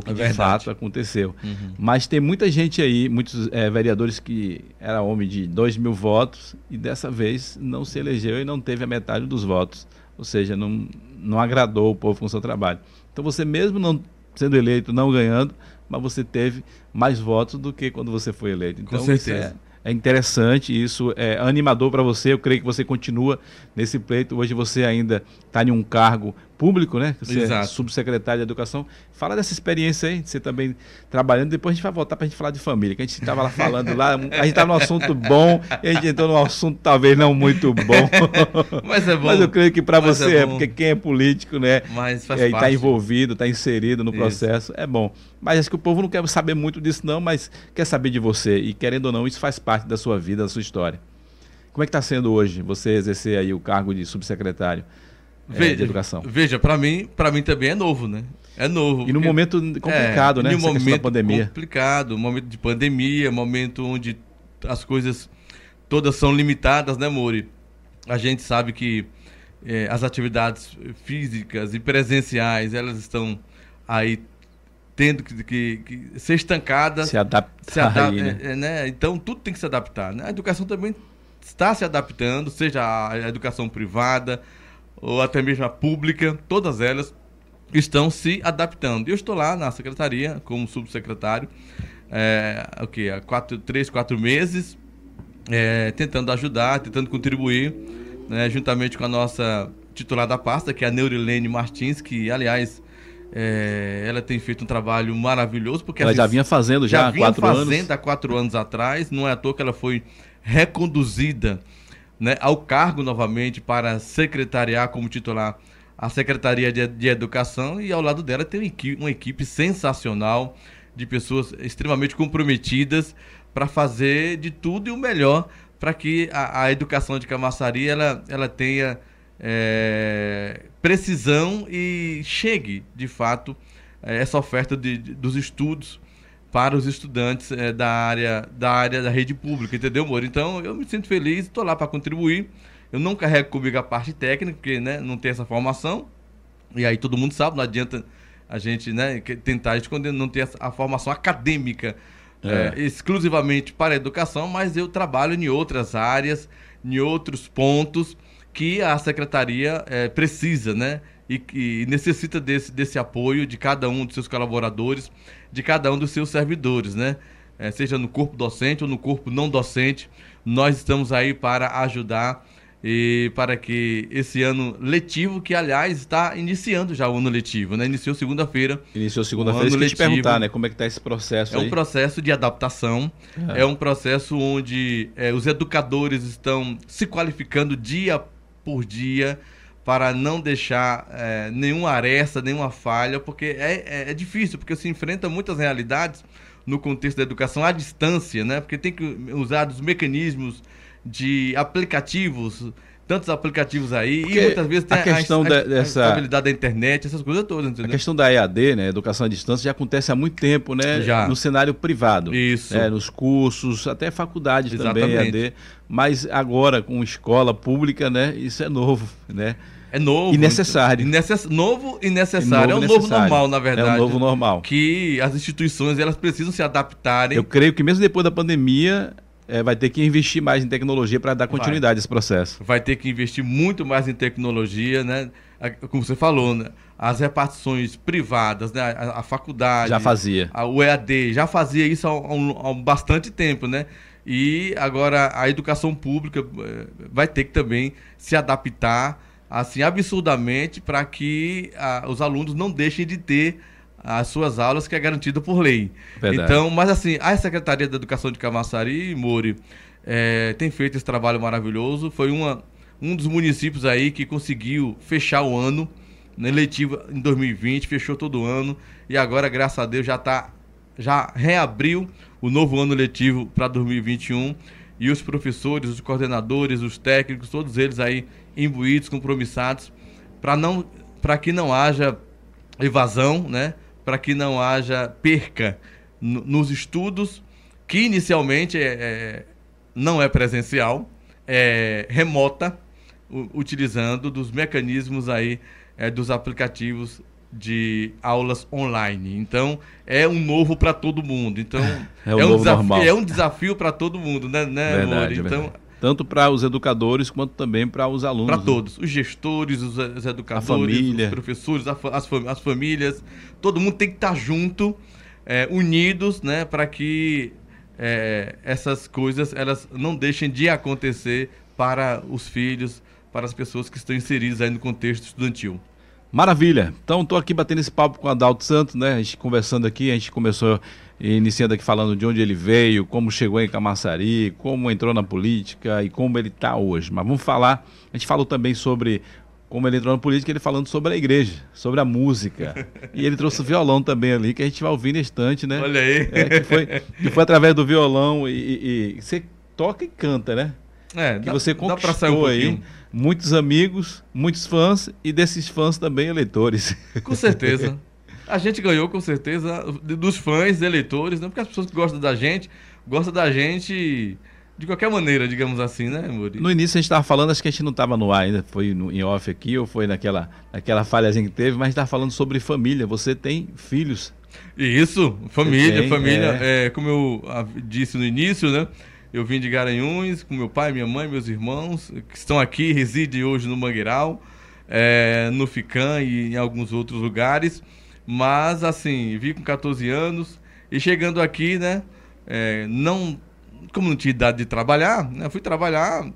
Foi o que é de fato aconteceu. Uhum. Mas tem muita gente aí, muitos é, vereadores que era homem de 2 mil votos e dessa vez não se elegeu e não teve a metade dos votos. Ou seja, não, não agradou o povo com o seu trabalho. Então você mesmo não sendo eleito, não ganhando, mas você teve mais votos do que quando você foi eleito. Então, com certeza é interessante, isso é animador para você. Eu creio que você continua nesse pleito. Hoje você ainda está em um cargo público, né? Você é Exato. é subsecretário de Educação. Fala dessa experiência aí, você também trabalhando. Depois a gente vai voltar para a gente falar de família, que a gente estava lá falando lá. A gente estava num assunto bom e a gente entrou num assunto talvez não muito bom. Mas é bom. Mas eu creio que para você é, é, porque quem é político, né? Mas faz é, está envolvido, está inserido no processo, isso. é bom. Mas acho que o povo não quer saber muito disso, não, mas quer saber de você. E querendo ou não, isso faz parte da sua vida, da sua história. Como é que está sendo hoje você exercer aí o cargo de subsecretário veja, é, de educação? Veja, para mim, para mim também é novo, né? É novo. E no porque, momento complicado, é, né? No momento da pandemia. complicado, momento de pandemia, momento onde as coisas todas são limitadas, né, Mori? A gente sabe que é, as atividades físicas e presenciais, elas estão aí tendo que, que, que ser estancada. Se adaptar. Se adap aí, né? É, né? Então tudo tem que se adaptar. Né? A educação também está se adaptando, seja a educação privada ou até mesmo a pública, todas elas estão se adaptando. Eu estou lá na secretaria como subsecretário, é, o que há quatro, três, quatro meses, é, tentando ajudar, tentando contribuir, né, juntamente com a nossa titular da pasta, que é a Neurilene Martins, que aliás É, ela tem feito um trabalho maravilhoso porque ela assim, já vinha fazendo já, já há vinha quatro fazendo anos. há quatro anos atrás. Não é à toa que ela foi reconduzida né, ao cargo novamente para secretariar como titular a Secretaria de, de Educação e ao lado dela tem uma equipe, uma equipe sensacional de pessoas extremamente comprometidas para fazer de tudo e o melhor para que a, a, educação de Camaçari ela, ela tenha é, precisão e chegue de fato é, essa oferta de, de, dos estudos para os estudantes é, da área da área da rede pública, entendeu, Moro? Então eu me sinto feliz, estou lá para contribuir. Eu não carrego comigo a parte técnica, porque né, não tem essa formação. E aí todo mundo sabe, não adianta a gente né, tentar esconder, não ter a formação acadêmica é. É, exclusivamente para a educação, mas eu trabalho em outras áreas, em outros pontos que a secretaria é, precisa, né? E, e, necessita desse, desse apoio de cada um dos seus colaboradores, de cada um dos seus servidores, né? É, seja no corpo docente ou no corpo não docente, nós estamos aí para ajudar e para que esse ano letivo, que aliás está iniciando já o ano letivo, né? Iniciou segunda-feira. Iniciou segunda-feira, isso te perguntar, né? Como é que está esse processo É aí? um processo de adaptação, é, é um processo onde é, os educadores estão se qualificando dia por dia para não deixar é, nenhuma aresta, nenhuma falha, porque é, é, é, difícil, porque se enfrenta muitas realidades no contexto da educação à distância, né? Porque tem que usar os mecanismos de aplicativos, tantos aplicativos aí, Porque e muitas vezes tem a questão a, a, da, dessa a estabilidade da internet, essas coisas todas, entendeu? A questão da EAD, né, educação à distância, já acontece há muito tempo, né, Já. no cenário privado. Isso. né, nos cursos, até faculdades também Exatamente. EAD, mas agora com escola pública, né, isso é novo, né? É novo. E necessário. Necess- Novo e necessário. Novo é e o novo necessário. normal, na verdade. É o novo normal. Que as instituições elas precisam se adaptarem. Eu creio que mesmo depois da pandemia, eh, vai ter que investir mais em tecnologia para dar Vai. continuidade a esse processo. Vai ter que investir muito mais em tecnologia, né? A- Como você falou, né? As repartições privadas, né? A, a faculdade. Já fazia. A, o EAD já fazia isso há, um- há bastante tempo, né? E agora a educação pública eh, vai ter que também se adaptar assim absurdamente para que ah, os alunos não deixem de ter as suas aulas que é garantida por lei. Verdade. Então, mas assim, a Secretaria da Educação de Camaçari, Mori, eh, tem feito esse trabalho maravilhoso. Foi uma, um dos municípios aí que conseguiu fechar o ano né, letivo em 2020, fechou todo o ano e agora, graças a Deus, já tá já reabriu o novo ano letivo para 2021 e os professores, os coordenadores, os técnicos, todos eles aí imbuídos, compromissados para não para que não haja evasão, né? Para que não haja perca no- nos estudos, que inicialmente é, é- não é presencial, é remota, utilizando dos mecanismos aí é, dos aplicativos de aulas online. Então, é um novo para todo mundo. Então, É o um novo desafio, é um desafio para todo mundo, né, né Verdade, Mori? é Então. Tanto para os educadores quanto também para os alunos. para né? todos, os gestores, os, os educadores, família. os professores, a as, as famílias, todo mundo tem que estar junto, é, unidos, né, para que é, essas coisas elas não deixem de acontecer para os filhos, para as pessoas que estão inseridas aí no contexto estudantil. Maravilha. Então, estou aqui batendo esse papo com o Adalto Santos, né? A gente conversando aqui, a gente começou iniciando aqui falando de onde ele veio, como chegou em Camaçari, como entrou na política e como ele está hoje. Mas vamos falar, a gente falou também sobre como ele entrou na política, ele falando sobre a igreja, sobre a música. E ele trouxe o violão também ali, que a gente vai ouvir na estante, né? Olha aí. É, que, foi, que foi através do violão e, e- você toca e canta, né? É, que dá- você sair um conquistou aí muitos amigos, muitos fãs e desses fãs também eleitores. Com certeza. A gente ganhou, com certeza, dos fãs, eleitores, né? Porque as pessoas que gostam da gente, gostam da gente de qualquer maneira, digamos assim, né, Muri? No início a gente estava falando, acho que a gente não estava no ar ainda, foi no, em off aqui ou foi naquela, naquela falhazinha que teve, mas estava falando sobre família. Você tem filhos. Isso, família, tem, família. é, como eu disse no início, né? Eu vim de Garanhuns com meu pai, minha mãe, meus irmãos, que estão aqui, residem hoje no Mangueiral, é, no Ficam e em alguns outros lugares. Mas, assim, vim com 14 anos e chegando aqui, né? é, não, como não tinha idade de trabalhar, né? Fui trabalhar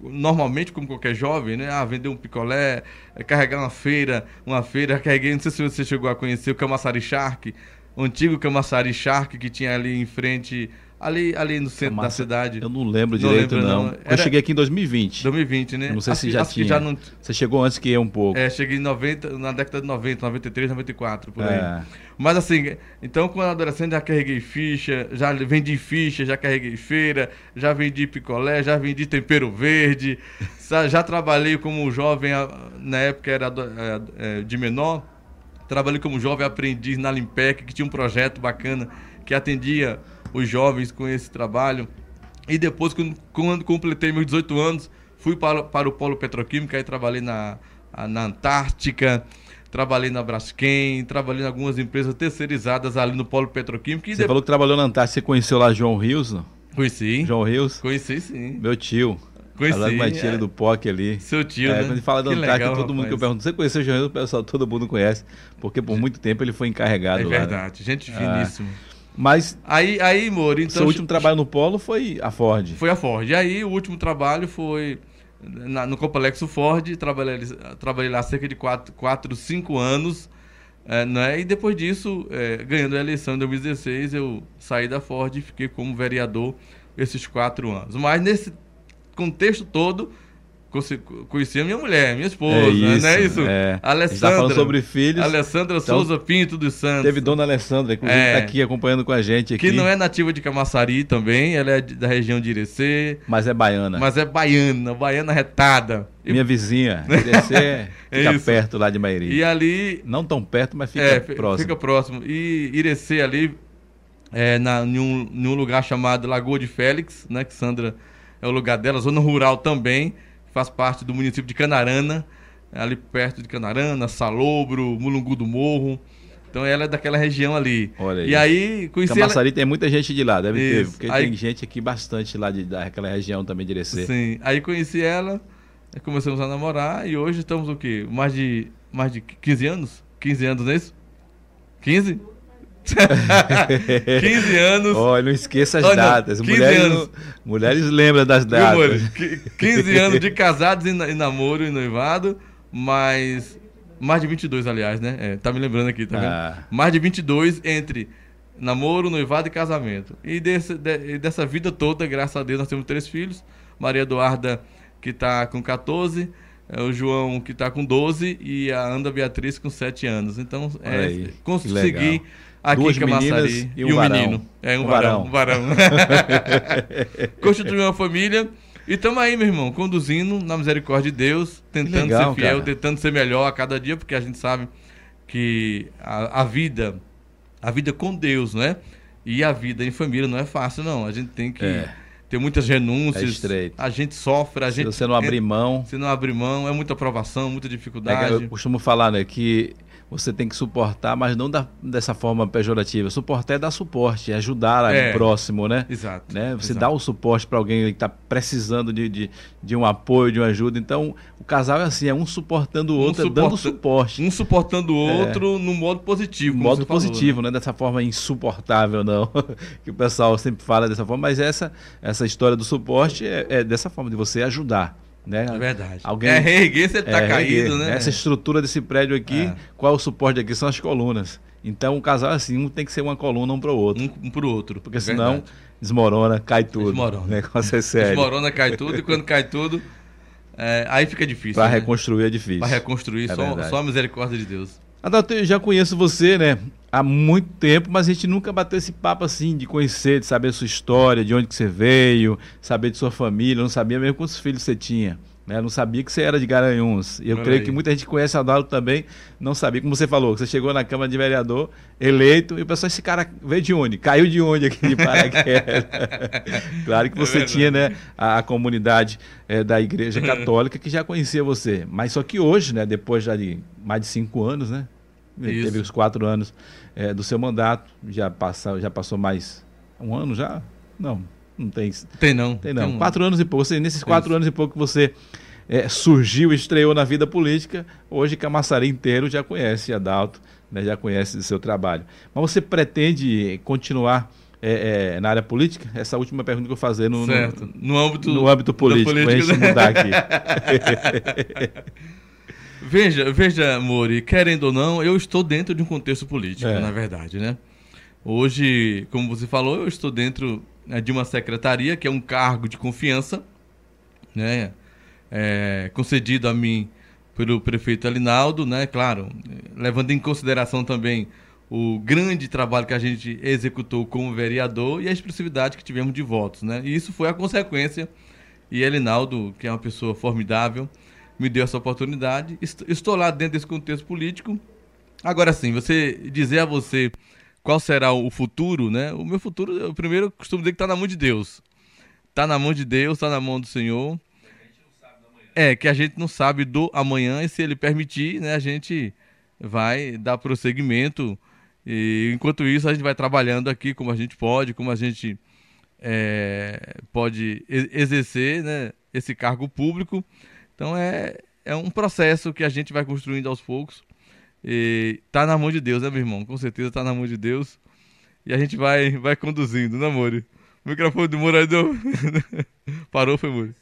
normalmente como qualquer jovem, né? Ah, vender um picolé, é, carregar uma feira, uma feira, carreguei, não sei se você chegou a conhecer o Camaçari Shark, o antigo Camaçari Shark que tinha ali em frente Ali, ali no centro da cidade. Eu não lembro direito, não. Lembro, não. não. Eu cheguei aqui em 2020. 2020, né? Não sei se já tinha. Já não... Você chegou antes que eu um pouco. É, cheguei em 90, na década de 90, 93, 94, por aí. É. Mas assim, então quando adolescente já carreguei ficha, já vendi ficha, já carreguei feira, já vendi picolé, já vendi tempero verde, já trabalhei como jovem, na época era é, é, de menor, trabalhei como jovem aprendiz na Limpec, que tinha um projeto bacana que atendia os jovens com esse trabalho. E depois, quando completei meus 18 anos, fui para, para o Polo Petroquímico, aí trabalhei na, na Antártica, trabalhei na Braskem, trabalhei em algumas empresas terceirizadas ali no Polo Petroquímico. você falou que trabalhou na Antártica, você conheceu lá João Rios? Não? Conheci. João Rios? Conheci, sim. Meu tio. Conheci. Falando mais é. do POC ali. Seu tio, é, né? Quando ele fala da Antártica, legal, todo rapaz. mundo que eu pergunto, você conheceu o João Rios? O pessoal, todo mundo conhece, porque por muito tempo ele foi encarregado é lá. É verdade, né? gente finíssima. Ah. Mas. Aí, aí Moro, então. Seu último trabalho no Polo foi a Ford. Foi a Ford. E aí, o último trabalho foi na, no Complexo Ford. Trabalhei, trabalhei lá cerca de 4, 5 anos. É, né? E depois disso, é, ganhando a eleição em 2016, eu saí da Ford e fiquei como vereador esses quatro anos. Mas nesse contexto todo, Conheci a minha mulher, minha esposa, é isso, não é isso? É. Alessandra. A tá falando sobre filhos. Alessandra então, Souza Pinto dos Santos. Teve dona Alessandra, está é. aqui acompanhando com a gente aqui. Que não é nativa de Camaçari também, ela é da região de Irecê. Mas é baiana. Mas é baiana, baiana retada. Minha vizinha, Irecê fica isso. perto lá de Mairi. E ali... Não tão perto, mas fica é, próximo. Fica próximo. E Irecê ali, é, na, em, um, em um lugar chamado Lagoa de Félix, né, que Sandra é o lugar dela, zona rural também faz parte do município de Canarana, ali perto de Canarana, Salobro, Mulungu do Morro. Então ela é daquela região ali. Olha aí. E aí conheci Camaçari ela... tem muita gente de lá, deve Isso. ter, porque aí... tem gente aqui bastante lá de, daquela região também de Irecê. Sim. Aí conheci ela, começamos a namorar e hoje estamos o quê? Mais de mais de 15 anos? 15 anos, não é isso? 15? 15 anos. Olha, não esqueça as Olha, datas. Mulheres, anos. mulheres lembram das datas. 15 anos de casados e namoro e noivado, mas. Mais de 22, aliás, né? É, tá me lembrando aqui, tá vendo? Ah. Mais de 22 entre namoro, noivado e casamento. E desse, de, dessa vida toda, graças a Deus, nós temos três filhos. Maria Eduarda, que está com 14, é, o João, que está com 12, e a Anda Beatriz, com 7 anos. Então, é, consegui aqui Duas em Camaçari. E um, e um menino. É, um, um varão. Um varão. Constituiu uma família. E estamos aí, meu irmão, conduzindo na misericórdia de Deus, tentando legal, ser fiel, cara. tentando ser melhor a cada dia, porque a gente sabe que a, a, vida, a vida com Deus, né? E a vida em família não é fácil, não. A gente tem que é. ter muitas renúncias. É a gente sofre, a se gente. Se você não abrir mão. Se não abrir mão, é muita aprovação, muita dificuldade. É eu costumo falar, né, que você tem que suportar, mas não da, dessa forma pejorativa. Suportar é dar suporte, é ajudar é, o próximo, né? Exato. Né? Você exato. dá o suporte para alguém que está precisando de, de, de, um apoio, de uma ajuda. Então, o casal é assim, é um suportando o outro, um suporta, é dando suporte. Um suportando o é. outro é, no modo positivo. No modo positivo, falou, né? né? Dessa forma insuportável, não. que o pessoal sempre fala dessa forma, mas essa, essa história do suporte é, é dessa forma, de você ajudar. Né? É verdade. Alguém, é reerguer ele está é, caído, né? Essa estrutura desse prédio aqui, é. qual é o suporte aqui? São as colunas. Então o casal assim, um tem que ser uma coluna um para o outro. Um, um para o outro. Porque é senão verdade. desmorona, cai tudo. Desmorona. O negócio é sério. Desmorona, cai tudo e quando cai tudo, é, aí fica difícil. Para né? reconstruir é difícil. Para reconstruir, é só, só a misericórdia de Deus. Adalto, eu já conheço você, né? Há muito tempo, mas a gente nunca bateu esse papo assim de conhecer, de saber a sua história, de onde que você veio, saber de sua família, não sabia mesmo quantos filhos você tinha. Né? Não sabia que você era de Garanhuns. E eu Olha creio aí. que muita gente conhece Adalto também, não sabia. Como você falou, você chegou na Câmara de Vereador, eleito, e o pessoal, esse cara veio de onde? Caiu de onde aqui de Paraquedas? claro que é você é tinha né, a, a comunidade é, da Igreja Católica que já conhecia você. Mas só que hoje, né, depois já de mais de cinco anos, né? Isso. Teve os quatro anos é, do seu mandato, já, passa, já passou mais um ano já? Não, não tem. Tem não. Tem não. Tem um... Quatro anos e pouco. Você, nesses quatro anos e pouco que você é, surgiu, estreou na vida política, hoje Camaçari inteiro já conhece Adalto, né, já conhece o seu trabalho. Mas você pretende continuar é, é, na área política? Essa última pergunta que eu vou fazer no, no, no âmbito, no âmbito político, para a gente né? mudar aqui. veja, veja, Mori, querendo ou não, eu estou dentro de um contexto político, é. na verdade, né? Hoje, como você falou, eu estou dentro né, de uma secretaria, que é um cargo de confiança, né? É, concedido a mim pelo prefeito Alinaldo, né? Claro, levando em consideração também o grande trabalho que a gente executou como vereador e a expressividade que tivemos de votos, né? E isso foi a consequência. E Elinaldo, que é uma pessoa formidável, me deu essa oportunidade. Estou lá dentro desse contexto político. Agora sim, você dizer a você qual será o futuro, né? O meu futuro, eu primeiro costumo dizer que está na mão de Deus. Está na mão de Deus, está na mão do Senhor. É, que a gente não sabe do amanhã e se ele permitir, né, a gente vai dar prosseguimento e enquanto isso, a gente vai trabalhando aqui como a gente pode, como a gente é, pode exercer né, esse cargo público. Então é, é um processo que a gente vai construindo aos poucos. E tá na mão de Deus, né, meu irmão? Com certeza tá na mão de Deus. E a gente vai, vai conduzindo, né, Mori? O microfone do Mori deu... Parou, foi, Mori?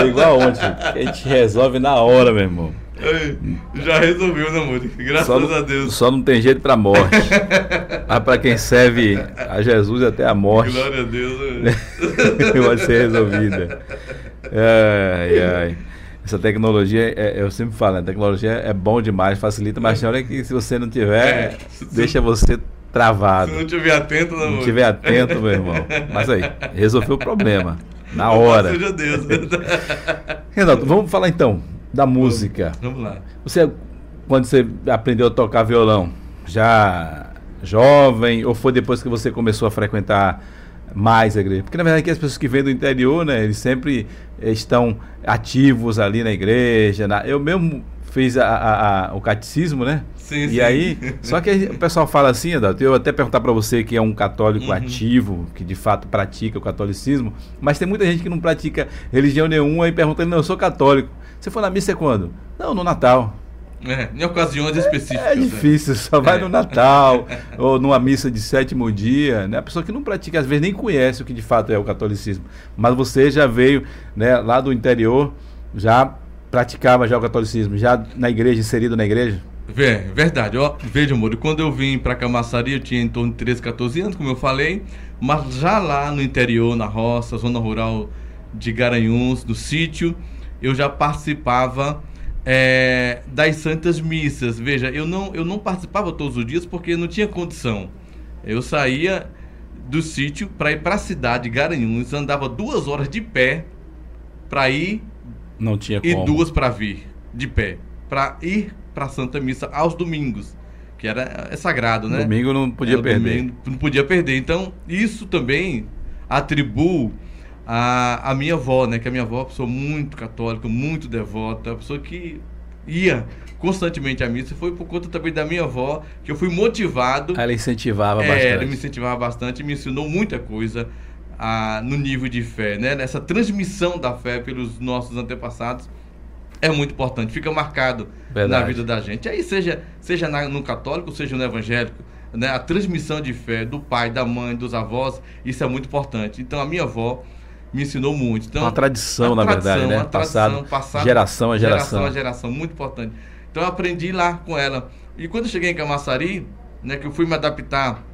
é igual ontem. A gente resolve na hora, meu irmão. Já resolveu, né, amor? Graças só a Deus. Só não tem jeito pra morte. Mas pra quem serve a Jesus até a morte. Glória a Deus. vai ser resolvida. Ai, ai. Essa tecnologia, é, eu sempre falo, a tecnologia é bom demais, facilita, mas olha que se você não tiver, é, deixa você travado. Se não tiver atento, não. Não tiver atento, meu irmão. Mas aí, resolveu o problema. Na hora. Seja Deus. Renato, vamos falar então da música. Vamos lá. Você, quando você aprendeu a tocar violão, já jovem, ou foi depois que você começou a frequentar mais a igreja? Porque na verdade aqui as pessoas que vêm do interior, né, eles sempre estão ativos ali na igreja. Na... Eu mesmo fiz a, a, a, o catecismo, né? Sim, e sim. aí, só que o pessoal fala assim, Adalto, eu até perguntar para você que é um católico uhum. ativo, que de fato pratica o catolicismo, mas tem muita gente que não pratica religião nenhuma e pergunta, não, eu sou católico. Você foi na missa quando? Não, no Natal. É, em ocasiões específicas. É, é difícil, né? só vai no Natal ou numa missa de sétimo dia, né? A pessoa que não pratica, às vezes nem conhece o que de fato é o catolicismo. Mas você já veio, né, lá do interior, já praticava já o catolicismo, já na igreja, inserido na igreja? É, verdade. Ó, veja, amor, quando eu vim para Camaçari, eu tinha em torno de 13, 14 anos, como eu falei, mas já lá no interior, na roça, zona rural de Garanhuns, no sítio, eu já participava é, das Santas Missas. Veja, eu não, eu não participava todos os dias porque não tinha condição. Eu saía do sítio para ir para a cidade de Garanhuns, andava duas horas de pé para ir não tinha e duas para vir de pé para ir para a Santa Missa aos domingos, que era é sagrado, né? Domingo não podia era perder. Domingo, não podia perder. Então isso também atribuo a, a minha avó, né? Que a minha avó é uma pessoa muito católica, muito devota, uma pessoa que ia constantemente à missa. Foi por conta também da minha avó que eu fui motivado. Ela incentivava é, bastante. Ela me incentivava bastante, me ensinou muita coisa no nível de fé, né? Nessa transmissão da fé pelos nossos antepassados é muito importante, fica marcado Verdade. na vida da gente. Aí seja seja no católico, seja no evangélico, né? A transmissão de fé do pai, da mãe, dos avós, isso é muito importante. Então a minha avó me ensinou muito. Então, uma tradição, na tradição, verdade, né? Passado, passado, geração a geração. Geração a geração, muito importante. Então eu aprendi lá com ela. E quando eu cheguei em Camaçari, né, que eu fui me adaptar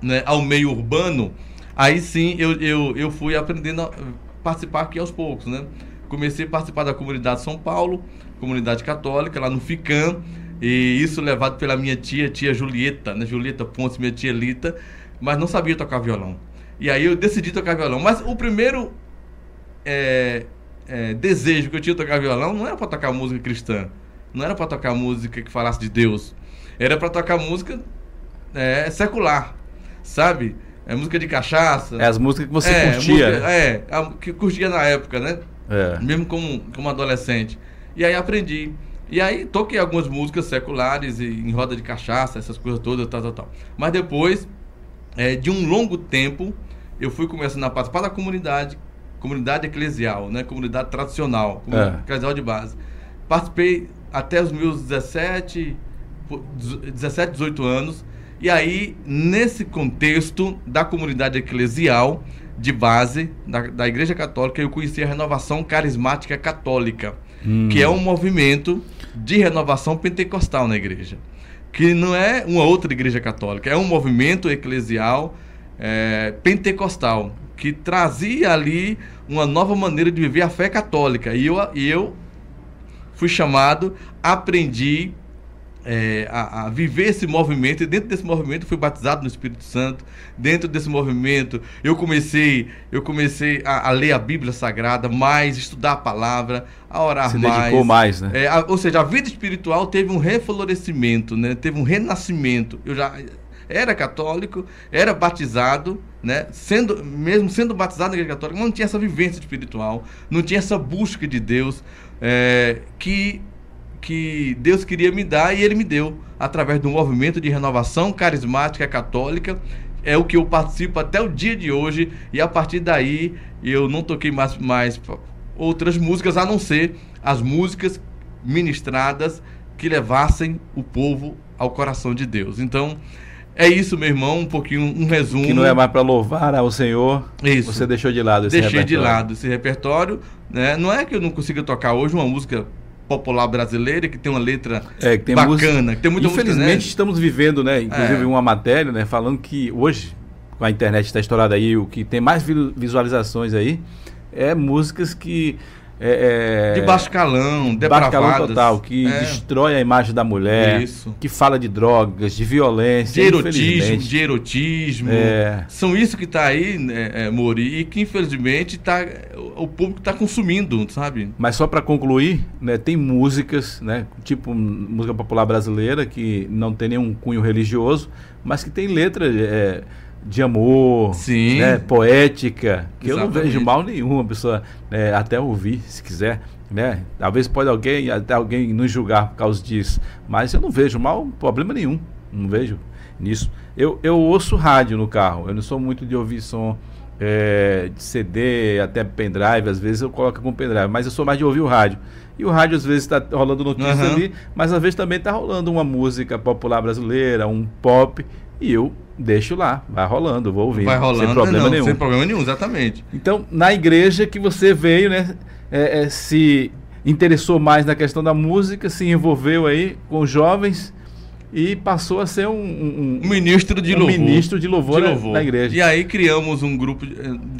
né, ao meio urbano, aí sim eu, eu, eu fui aprendendo a participar aqui aos poucos, né? Comecei a participar da comunidade São Paulo, comunidade católica, lá no FICAM, e isso levado pela minha tia, tia Julieta, né? Julieta Pontes, minha tia Lita, mas não sabia tocar violão. E aí eu decidi tocar violão. Mas o primeiro é, é, desejo que eu tinha de tocar violão não era para tocar música cristã, não era para tocar música que falasse de Deus, era para tocar música é, secular, sabe? É música de cachaça. É as músicas que você é, curtia. Música, né? É, a, que curtia na época, né? É. Mesmo como, como adolescente. E aí aprendi. E aí toquei algumas músicas seculares e, em roda de cachaça, essas coisas todas, tal, tal, tal. Mas depois é, de um longo tempo, eu fui começando a participar da comunidade, comunidade eclesial, né? Comunidade tradicional, comunidade é. eclesial de base. Participei até os meus 17, 17, 18 anos. E aí, nesse contexto da comunidade eclesial de base da, da Igreja Católica, eu conheci a Renovação Carismática Católica, hum. que é um movimento de renovação pentecostal na igreja. Que não é uma outra igreja católica, é um movimento eclesial é, pentecostal, que trazia ali uma nova maneira de viver a fé católica. E eu, eu fui chamado, aprendi é, a, a, viver esse movimento, e dentro desse movimento fui batizado no Espírito Santo. Dentro desse movimento, eu comecei, eu comecei a, a ler a Bíblia Sagrada mais, estudar a palavra, a orar Se mais. dedicou mais, né? É, a, ou seja, a vida espiritual teve um reflorescimento, né? Teve um renascimento. Eu já era católico, era batizado, né? Sendo, mesmo sendo batizado na igreja católica, não tinha essa vivência espiritual, não tinha essa busca de Deus é, que que Deus queria me dar e ele me deu através do movimento de renovação carismática católica. É o que eu participo até o dia de hoje e a partir daí eu não toquei mais, mais outras músicas a não ser as músicas ministradas que levassem o povo ao coração de Deus. Então, é isso, meu irmão, um pouquinho, um resumo. Que não é mais para louvar ao Senhor. Isso. Você deixou de lado esse Deixei repertório. de lado esse repertório. Né? Não é que eu não consiga tocar hoje uma música popular brasileira que tem uma letra é, que tem bacana, música... que tem muita Infelizmente música, né? estamos vivendo, né, inclusive é. uma matéria, né, falando que hoje com a internet está estourada aí, o que tem mais visualizações aí é músicas que é, é, de baixo calão, depravadas. Baixo calão total, que é. destrói a imagem da mulher, isso. que fala de drogas, de violência, de erotismo, de erotismo. É. São isso que está aí, né, é, Mori, e que infelizmente tá, o público está consumindo, sabe? Mas só para concluir, né, tem músicas, né, tipo música popular brasileira, que não tem nenhum cunho religioso, mas que tem letra é, de amor, Sim. Né, poética, que Exatamente. eu não vejo mal nenhum a pessoa né, até ouvir, se quiser. Né? Talvez pode alguém, até alguém nos julgar por causa disso, mas eu não vejo mal, problema nenhum, não vejo nisso. Eu, eu ouço rádio no carro, eu não sou muito de ouvir som é, de CD, até pendrive, às vezes eu coloco com pendrive, mas eu sou mais de ouvir o rádio. E o rádio às vezes está rolando notícias uhum. ali, mas às vezes também está rolando uma música popular brasileira, um pop, e eu deixo lá, vai rolando, vou ouvir. Vai rolando, sem problema não, nenhum. Sem problema nenhum, exatamente. Então, na igreja que você veio, né, é, é, se interessou mais na questão da música, se envolveu aí com jovens e passou a ser um, um, um ministro de um louvor. ministro de louvor, de louvor. Na, igreja. E aí criamos um grupo,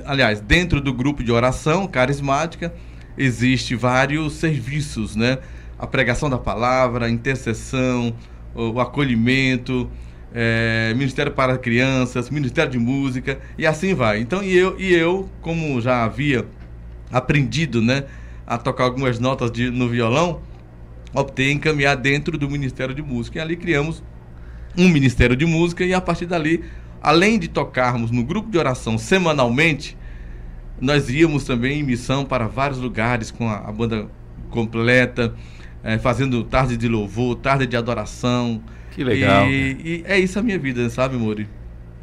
aliás, dentro do grupo de oração carismática, existe vários serviços, né? A pregação da palavra, a intercessão, o acolhimento, é, Ministério para Crianças, Ministério de Música e assim vai. Então, e eu, e eu como já havia aprendido né, a tocar algumas notas de, no violão, optei em caminhar dentro do Ministério de Música. E ali criamos um Ministério de Música e a partir dali, além de tocarmos no grupo de oração semanalmente, nós íamos também em missão para vários lugares com a, a banda completa, é, fazendo tarde de louvor, tarde de adoração, que legal. E, e, é isso a minha vida, sabe, Mori?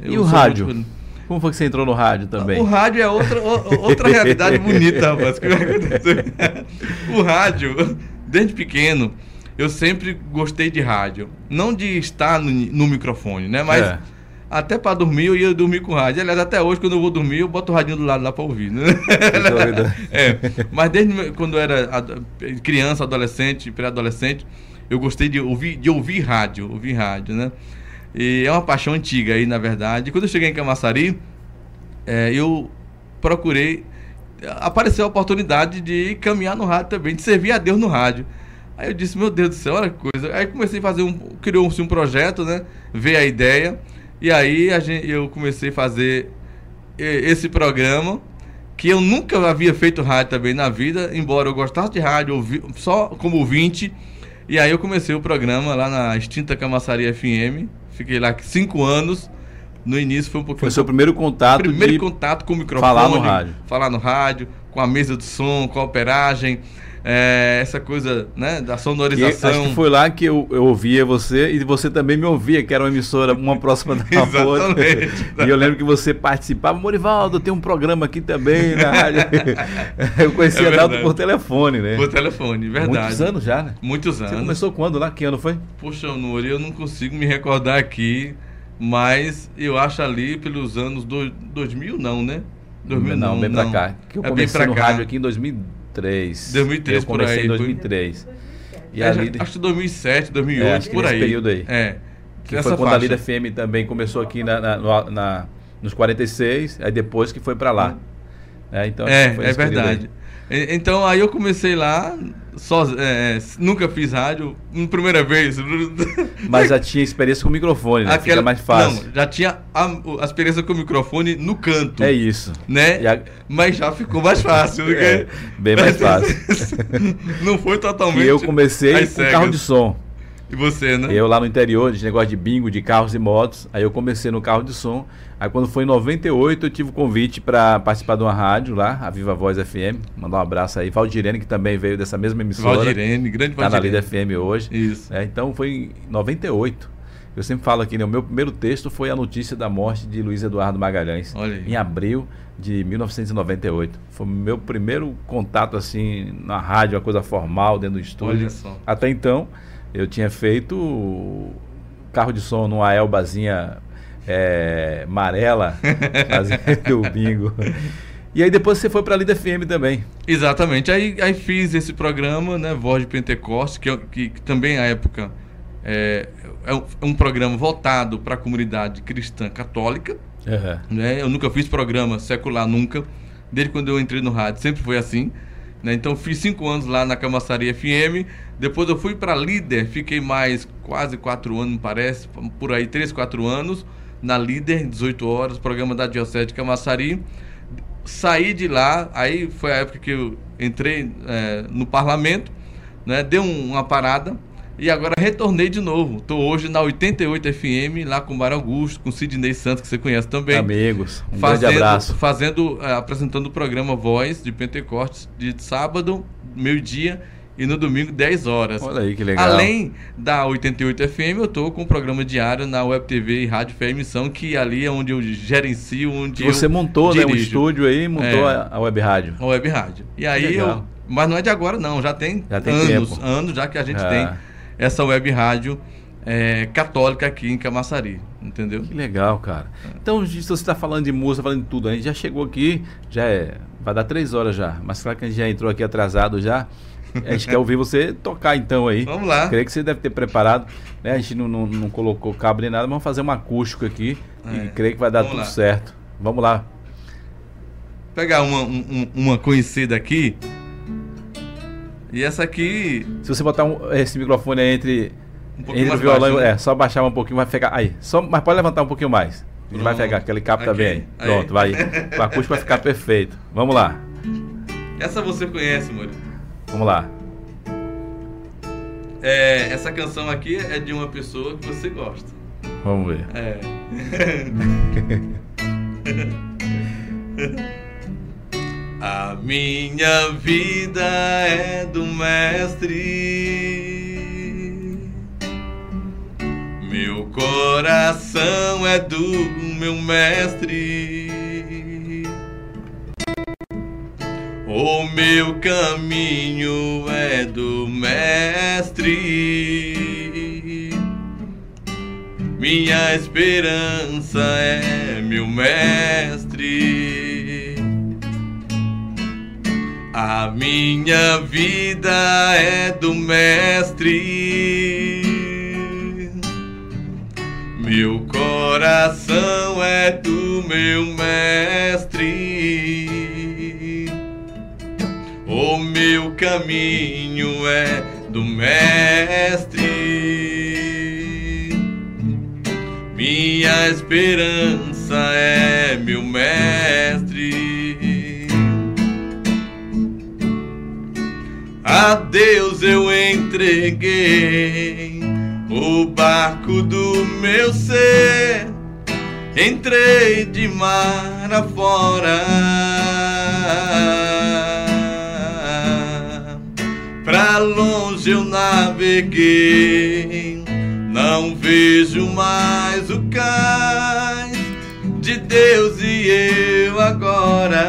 Eu e o rádio? Muito... Como foi que você entrou no rádio também? O rádio é outra, outra realidade bonita, rapaz. o rádio, desde pequeno, eu sempre gostei de rádio. Não de estar no, no microfone, né? Mas é. até para dormir eu ia dormir com rádio. Aliás, até hoje, quando eu vou dormir, eu boto o radinho do lado lá para ouvir. Né? é. Mas desde quando eu era criança, adolescente, pré-adolescente, eu gostei de ouvir, de ouvir rádio, ouvir rádio, né? E é uma paixão antiga aí, na verdade. Quando eu cheguei em Camaçari, é, eu procurei. Apareceu a oportunidade de caminhar no rádio também, de servir a Deus no rádio. Aí eu disse, meu Deus do céu, olha que coisa. Aí comecei a fazer um. Criou-se um projeto, né? Ver a ideia. E aí gente, eu comecei a fazer esse programa que eu nunca havia feito rádio também na vida, embora eu gostasse de rádio, ouvi, só como ouvinte. E aí eu comecei o programa lá na extinta Camaçaria FM. Fiquei lá cinco anos. No início foi um pouquinho. Foi seu primeiro contato. Primeiro contato com o microfone. Falar no rádio. Falar no rádio, com a mesa de som, com a operagem. É, essa coisa né, da sonorização. E acho que foi lá que eu, eu ouvia você e você também me ouvia, que era uma emissora, uma próxima da outra. E eu lembro que você participava. Morivaldo, tem um programa aqui também na rádio. eu conhecia é Adalto por telefone, né? Por telefone, verdade. Muitos anos já, né? Muitos anos. Você começou quando lá? Que ano foi? Poxa, Nuri, eu não consigo me recordar aqui, mas eu acho ali pelos anos do, 2000, não, né? 2000 não, não bem pra cá. Que eu é comecei no cá. rádio aqui em 2003. 2003 eu por aí. em 2003. E é, ali... Acho que 2007, 2008, é, acho por aí. período aí. É. Que foi quando faixa. a Lida FM também começou aqui na, na, na, nos 46, aí depois que foi para lá. É, então, é, é verdade. Então aí eu comecei lá, só, é, nunca fiz rádio, primeira vez. Mas já tinha experiência com o microfone, né? Aquela, Fica mais fácil. Não, já tinha a, a, experiência com o microfone no canto. É isso. Né? A... Mas já ficou mais fácil. Porque... É, bem mais fácil. não foi totalmente. E eu comecei com carro de som. E você, né? Eu lá no interior, de negócio de bingo, de carros e motos. Aí eu comecei no carro de som. Aí quando foi em 98, eu tive o convite para participar de uma rádio lá, a Viva Voz FM. Mandar um abraço aí. Valdirene, que também veio dessa mesma emissora. Valdirene, grande Valdirene. Tá na Lida FM hoje. Isso. É, então foi em 98. Eu sempre falo aqui, né, o meu primeiro texto foi a notícia da morte de Luiz Eduardo Magalhães. Olha em abril de 1998. Foi o meu primeiro contato assim na rádio, uma coisa formal dentro do estúdio. Olha só. Até então eu tinha feito carro de som numa Elbazinha é, amarela, fazendo o bingo. E aí depois você foi para a Lida FM também. Exatamente. Aí, aí fiz esse programa, né, Voz de Pentecoste, que, que, que também à época é, é, um, é um programa voltado para a comunidade cristã católica. Uhum. Né? Eu nunca fiz programa secular, nunca. Desde quando eu entrei no rádio, sempre foi assim. Né? Então fiz cinco anos lá na Camaçaria FM. Depois eu fui para líder, fiquei mais quase quatro anos, parece, por aí, três, quatro anos, na líder, 18 horas, programa da Diocese de Camaçari. Saí de lá, aí foi a época que eu entrei é, no parlamento, né? deu um, uma parada, e agora retornei de novo. Estou hoje na 88 FM, lá com o Mário Augusto, com o Sidney Santos, que você conhece também. Amigos, um fazendo, grande abraço. Fazendo, uh, apresentando o programa Voz de Pentecostes de sábado, meio-dia e no domingo 10 horas. Olha aí que legal. Além da 88 FM, eu estou com um programa diário na Web TV e Rádio Fé Emissão, que ali é onde eu gerencio, onde Você montou, dirijo. né, um estúdio aí, montou é, a Web Rádio. A Web Rádio. E aí eu, mas não é de agora não, já tem, já tem anos, tempo. anos já que a gente é. tem essa web rádio é, católica aqui em Camaçari, entendeu? Que legal, cara. Então, se você está falando de música, falando de tudo, a gente já chegou aqui, já é, vai dar três horas já, mas claro que a gente já entrou aqui atrasado já. A gente quer ouvir você tocar então aí. Vamos lá. Creio que você deve ter preparado. Né? A gente não, não, não colocou cabo nem nada, mas vamos fazer um acústico aqui é. e creio que vai dar vamos tudo lá. certo. Vamos lá. Pegar uma, um, uma conhecida aqui. E essa aqui. Se você botar um, esse microfone entre, um entre o violão, baixo, né? é, só baixar um pouquinho, vai pegar. Aí, só, mas pode levantar um pouquinho mais. A gente vai pegar, aquele cabo okay. também. Aí. Pronto, vai. O acústico vai ficar perfeito. Vamos lá. Essa você conhece, Murilo. Vamos lá. É, essa canção aqui é de uma pessoa que você gosta. Vamos ver. É. A minha vida é do Mestre, meu coração é do meu Mestre, o meu caminho é do Mestre, minha esperança é meu Mestre. A minha vida é do Mestre, meu coração é do meu Mestre, o meu caminho é do Mestre, minha esperança é meu Mestre. A Deus eu entreguei o barco do meu ser. Entrei de mar afora. Pra longe eu naveguei, não vejo mais o cais de Deus e eu agora.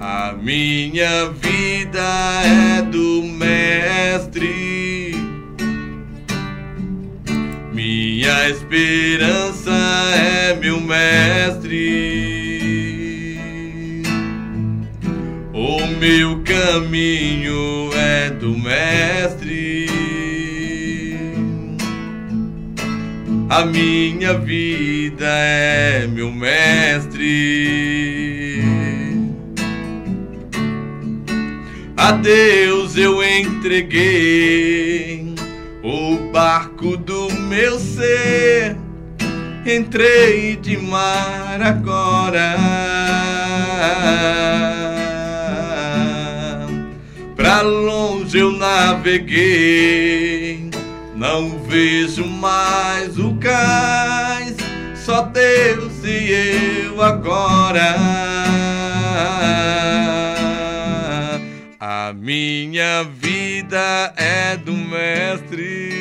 A minha vida é do Mestre, minha esperança meu caminho é do Mestre. A minha vida é meu Mestre. A Deus eu entreguei o barco do meu ser. Entrei de mar agora Pra longe eu naveguei, não vejo mais o cais, só Deus e eu agora. A minha vida é do Mestre,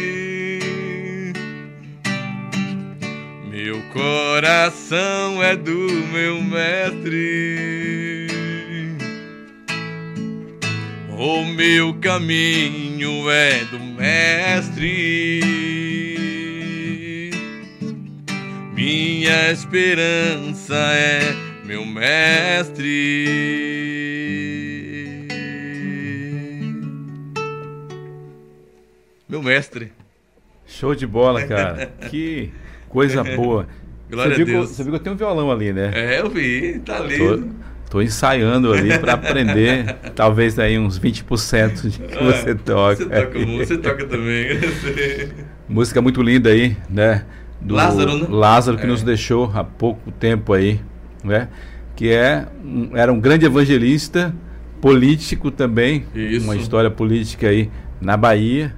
meu coração é do meu Mestre. O meu caminho é do Mestre, minha esperança é meu Mestre. Meu mestre. Show de bola, cara. que coisa boa. Glória você a viu Deus. Que, você viu que eu tenho um violão ali, né? É, eu vi, tá ali. Tô, tô ensaiando ali para aprender, talvez aí uns 20% de que você toca. Você toca, você toca também. Música muito linda aí, né? Do Lázaro, né? Lázaro que É. nos deixou há pouco tempo aí, né? Que é um- era um grande evangelista, político também, Isso. uma história política aí na Bahia.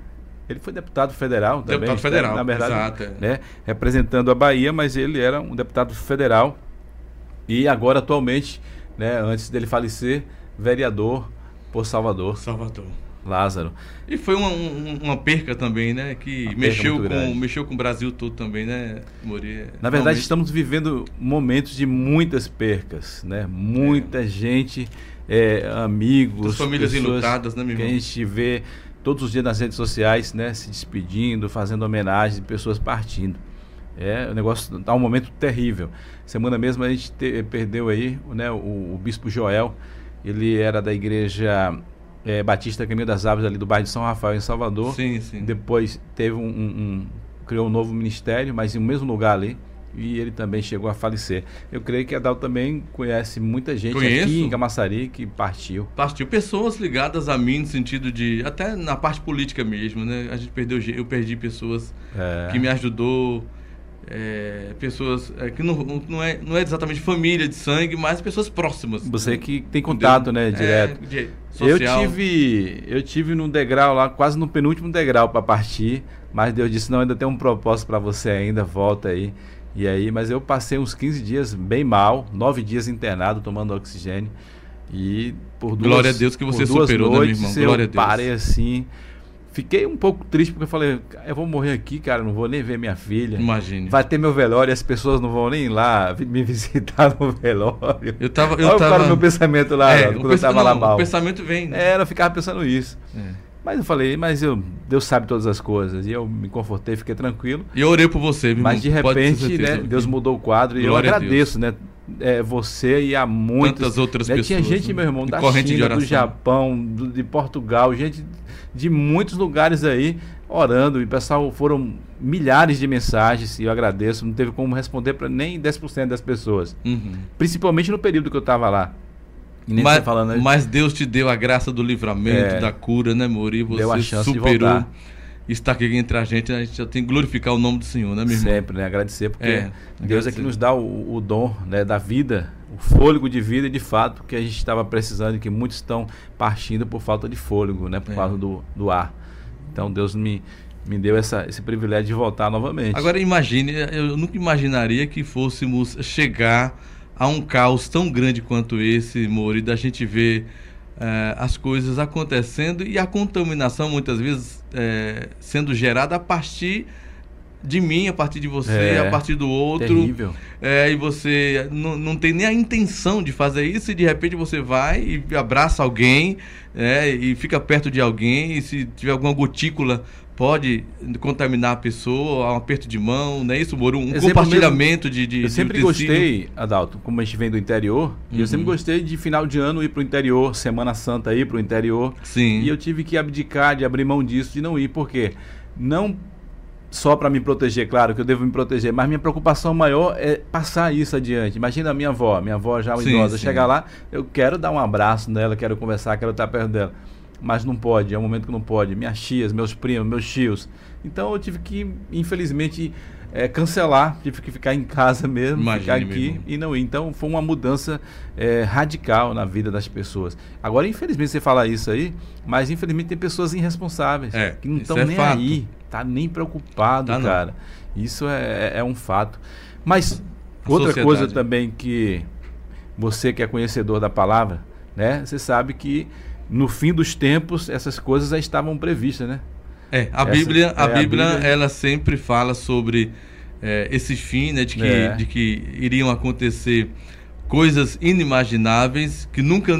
Ele foi deputado federal também, Deputado federal, na verdade, exato, é. né? Representando a Bahia, mas ele era um deputado federal e agora atualmente, né? Antes dele falecer, vereador por Salvador, Salvador. Lázaro. E foi uma, um- uma perca também, né? Que mexeu com, mexeu com o Brasil todo também, né, Mori? Na verdade, estamos vivendo momentos de muitas percas, né? Muita gente, é, amigos, As famílias enlutadas, né, meu que a irmão? gente vê todos os dias nas redes sociais, né? Se despedindo, fazendo homenagem, pessoas partindo. É, o negócio está um momento terrível. Semana mesmo a gente te- perdeu aí, né? O, o bispo Joel, ele era da igreja é, Batista Caminho das Aves ali do bairro de São Rafael em Salvador. Sim, sim. Depois teve um, um- criou um novo ministério, mas em um mesmo lugar ali. E ele também chegou a falecer. Eu creio que a Dal também conhece muita gente Conheço. aqui em Camaçari que partiu. Partiu pessoas ligadas a mim no sentido de até na parte política mesmo, né? A gente perdeu, eu perdi pessoas É, que me ajudou, é, pessoas é, que não, não, é, não é exatamente família de sangue, mas pessoas próximas. Você que tem contato, né, direto. É, de- Eu tive, eu tive num degrau lá, quase no penúltimo degrau para partir, mas Deus disse não, ainda tem um propósito para você ainda, volta aí. E aí, mas eu passei uns 15 dias bem mal, nove dias internado tomando oxigênio. E por duas, Glória a Deus que você superou, né, meu noites, irmão? eu Glória a Deus. parei assim. Fiquei um pouco triste porque eu falei, eu vou morrer aqui, cara, não vou nem ver minha filha. Imagine. Vai ter meu velório e as pessoas não vão nem lá me visitar no velório. Eu tava, eu Olha tava... o meu pensamento lá, É, quando eu pensa- tava lá mal. O pensamento vem, né? É, eu ficava pensando isso. É. Mas eu falei, mas eu, Deus sabe todas as coisas. E eu me confortei, fiquei tranquilo. E eu orei por você, meu mas de repente, né, Deus mudou o quadro. E eu Glória agradeço, né? É, você e a muitas Tantas outras né, pessoas. Tinha gente, né? meu irmão, da corrente de China, do. Japão, do- de Portugal, gente de muitos lugares aí orando. E pessoal, foram milhares de mensagens e eu agradeço. Não teve como responder para nem 10% das pessoas. Uhum. Principalmente no período que eu estava lá. Nem Mas, falando, né? mas Deus te deu a graça do livramento, É. da cura, né, Mori? Você Deu a chance de superou. voltar. Está aqui entre a gente, a gente já tem que glorificar o nome do Senhor, né, meu irmão? Sempre, né? Agradecer, porque É, Deus é que nos dá o, o dom né, da vida, o fôlego de vida, e de fato, que a gente estava precisando e que muitos estão partindo por falta de fôlego, né? Por É. causa do, do ar. Então Deus me, me deu essa, esse privilégio de voltar novamente. Agora imagine, eu nunca imaginaria que fôssemos chegar há um caos tão grande quanto esse, Mori, da gente ver é, as coisas acontecendo e a contaminação muitas vezes é, sendo gerada a partir de mim, a partir de você, é, a partir do outro. Terrível. É, e você não, não tem nem a intenção de fazer isso e de repente você vai e abraça alguém é, e fica perto de alguém e se tiver alguma gotícula pode contaminar a pessoa, um aperto de mão, não é isso, Moro? Um Exemplo compartilhamento mesmo, de, de. Eu sempre de gostei, Adalto, como a gente vem do interior, uhum. eu sempre gostei de final de ano ir para o interior, Semana Santa ir para o interior. Sim. E eu tive que abdicar de abrir mão disso, de não ir, porque não só para me proteger, claro que eu devo me proteger, mas minha preocupação maior é passar isso adiante. Imagina a minha avó, minha avó já é idosa, chegar lá, eu quero dar um abraço nela, quero conversar, quero estar perto dela mas não pode, é um momento que não pode. Minhas tias, meus primos, meus tios. Então eu tive que, infelizmente, é, cancelar, tive que ficar em casa mesmo, Imagine ficar aqui mesmo. e não ir. Então foi uma mudança é, radical na vida das pessoas. Agora, infelizmente, você fala isso aí, mas infelizmente tem pessoas irresponsáveis é, que não estão é nem fato. aí, tá nem preocupado, tá cara. Não. Isso é, é, é, um fato. Mas A outra sociedade. coisa também que você que é conhecedor da palavra, né? Você sabe que no fim dos tempos essas coisas já estavam previstas, né? É, a Essa, Bíblia, a, é, Bíblia, a Bíblia, ela sempre fala sobre é, esse fim, né, de que, é. de que iriam acontecer coisas inimagináveis que nunca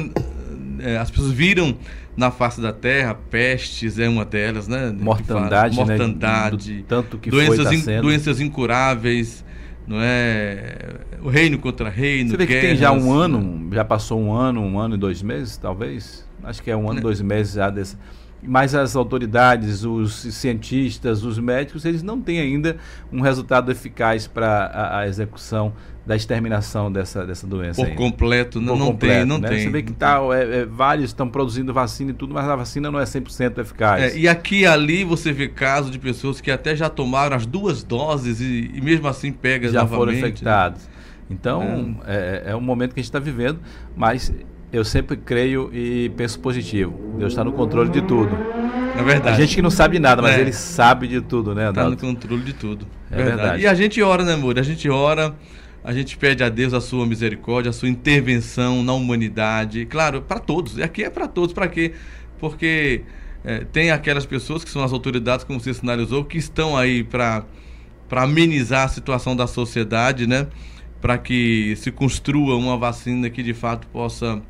é, as pessoas viram na face da terra, pestes é uma delas, né? Mortandade, mortandade, né? Do, tanto que doenças, foi tá in, doenças incuráveis, não é? O reino contra reino. Você vê guerras, que tem já um ano, já passou um ano, um ano e dois meses, talvez acho que é um ano, dois meses já desse. Mas as autoridades, os cientistas, os médicos, eles não têm ainda um resultado eficaz para a, a, execução da exterminação dessa, dessa doença. Por ainda. completo, não, Por não completo, tem, não né? tem. Você vê que tá, é, é, vários estão produzindo vacina e tudo, mas a vacina não é 100% eficaz. É, e aqui e ali você vê casos de pessoas que até já tomaram as duas doses e, e mesmo assim pega já novamente. foram infectados. Né? Então, é. é, é um momento que a gente está vivendo, mas eu sempre creio e penso positivo. Deus está no controle de tudo. É verdade. A gente que não sabe de nada, mas é. ele sabe de tudo, né, Está no controle de tudo. É verdade. verdade. E a gente ora, né, amor? A gente ora, a gente pede a Deus a sua misericórdia, a sua intervenção na humanidade. Claro, para todos. E aqui é para todos. Para quê? Porque é, tem aquelas pessoas que são as autoridades, como você sinalizou, que estão aí para amenizar a situação da sociedade, né? Para que se construa uma vacina que de fato possa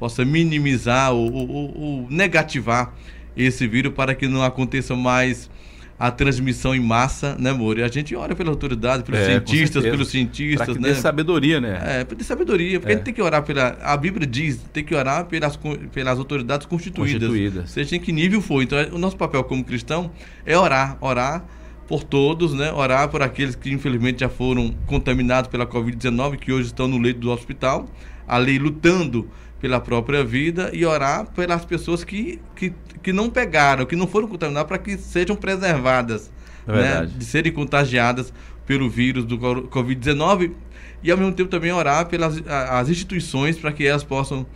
possa minimizar ou, ou, ou negativar esse vírus para que não aconteça mais a transmissão em massa, né, Moro? E a gente ora pela autoridade, pelos é, cientistas, pelos cientistas, pra que né? sabedoria, né? É, para ter sabedoria, porque é. a gente tem que orar pela. A Bíblia diz, tem que orar pelas, pelas autoridades constituídas. Constituídas. Seja em que nível for. Então, o nosso papel como cristão é orar, orar por todos, né? Orar por aqueles que infelizmente já foram contaminados pela Covid-19, que hoje estão no leito do hospital, ali lutando pela própria vida e orar pelas pessoas que, que, que não pegaram, que não foram contaminadas, para que sejam preservadas é né, de serem contagiadas pelo vírus do Covid-19 e ao mesmo tempo também orar pelas as instituições para que elas possam,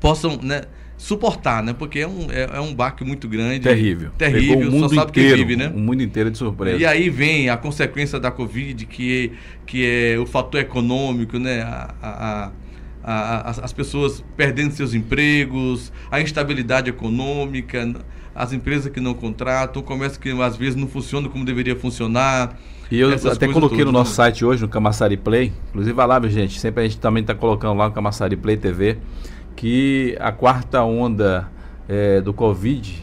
possam né, suportar, né? Porque é um, é, é, um baque muito grande. Terrível. Terrível, Pegou o mundo só sabe inteiro, vive, né? O mundo inteiro de surpresa. E aí vem a consequência da Covid, que, que é o fator econômico, né? a, a a, as, as pessoas perdendo seus empregos, a instabilidade econômica, as empresas que não contratam, o comércio que às vezes não funciona como deveria funcionar. E eu até coloquei todas, no nosso né? site hoje, no Camassari Play, inclusive vai lá, gente, sempre a gente também está colocando lá no Camassari Play TV, que a quarta onda é, do Covid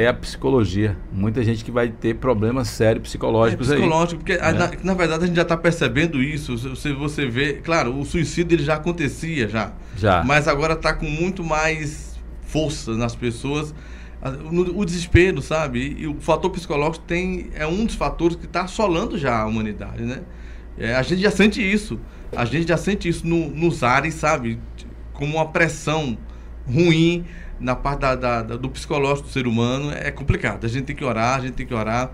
é a psicologia. Muita gente que vai ter problemas sérios psicológicos é psicológico, aí. porque é. na, na, verdade a gente já está percebendo isso. Se você vê, claro, o suicídio ele já acontecia já. Já. Mas agora está com muito mais força nas pessoas. O desespero, sabe? E o fator psicológico tem é um dos fatores que está assolando já a humanidade, né? É, a gente já sente isso. A gente já sente isso no, nos ares, sabe? Como uma pressão ruim na parte da, da, da, do psicológico do ser humano é complicado. A gente tem que orar, a gente tem que orar,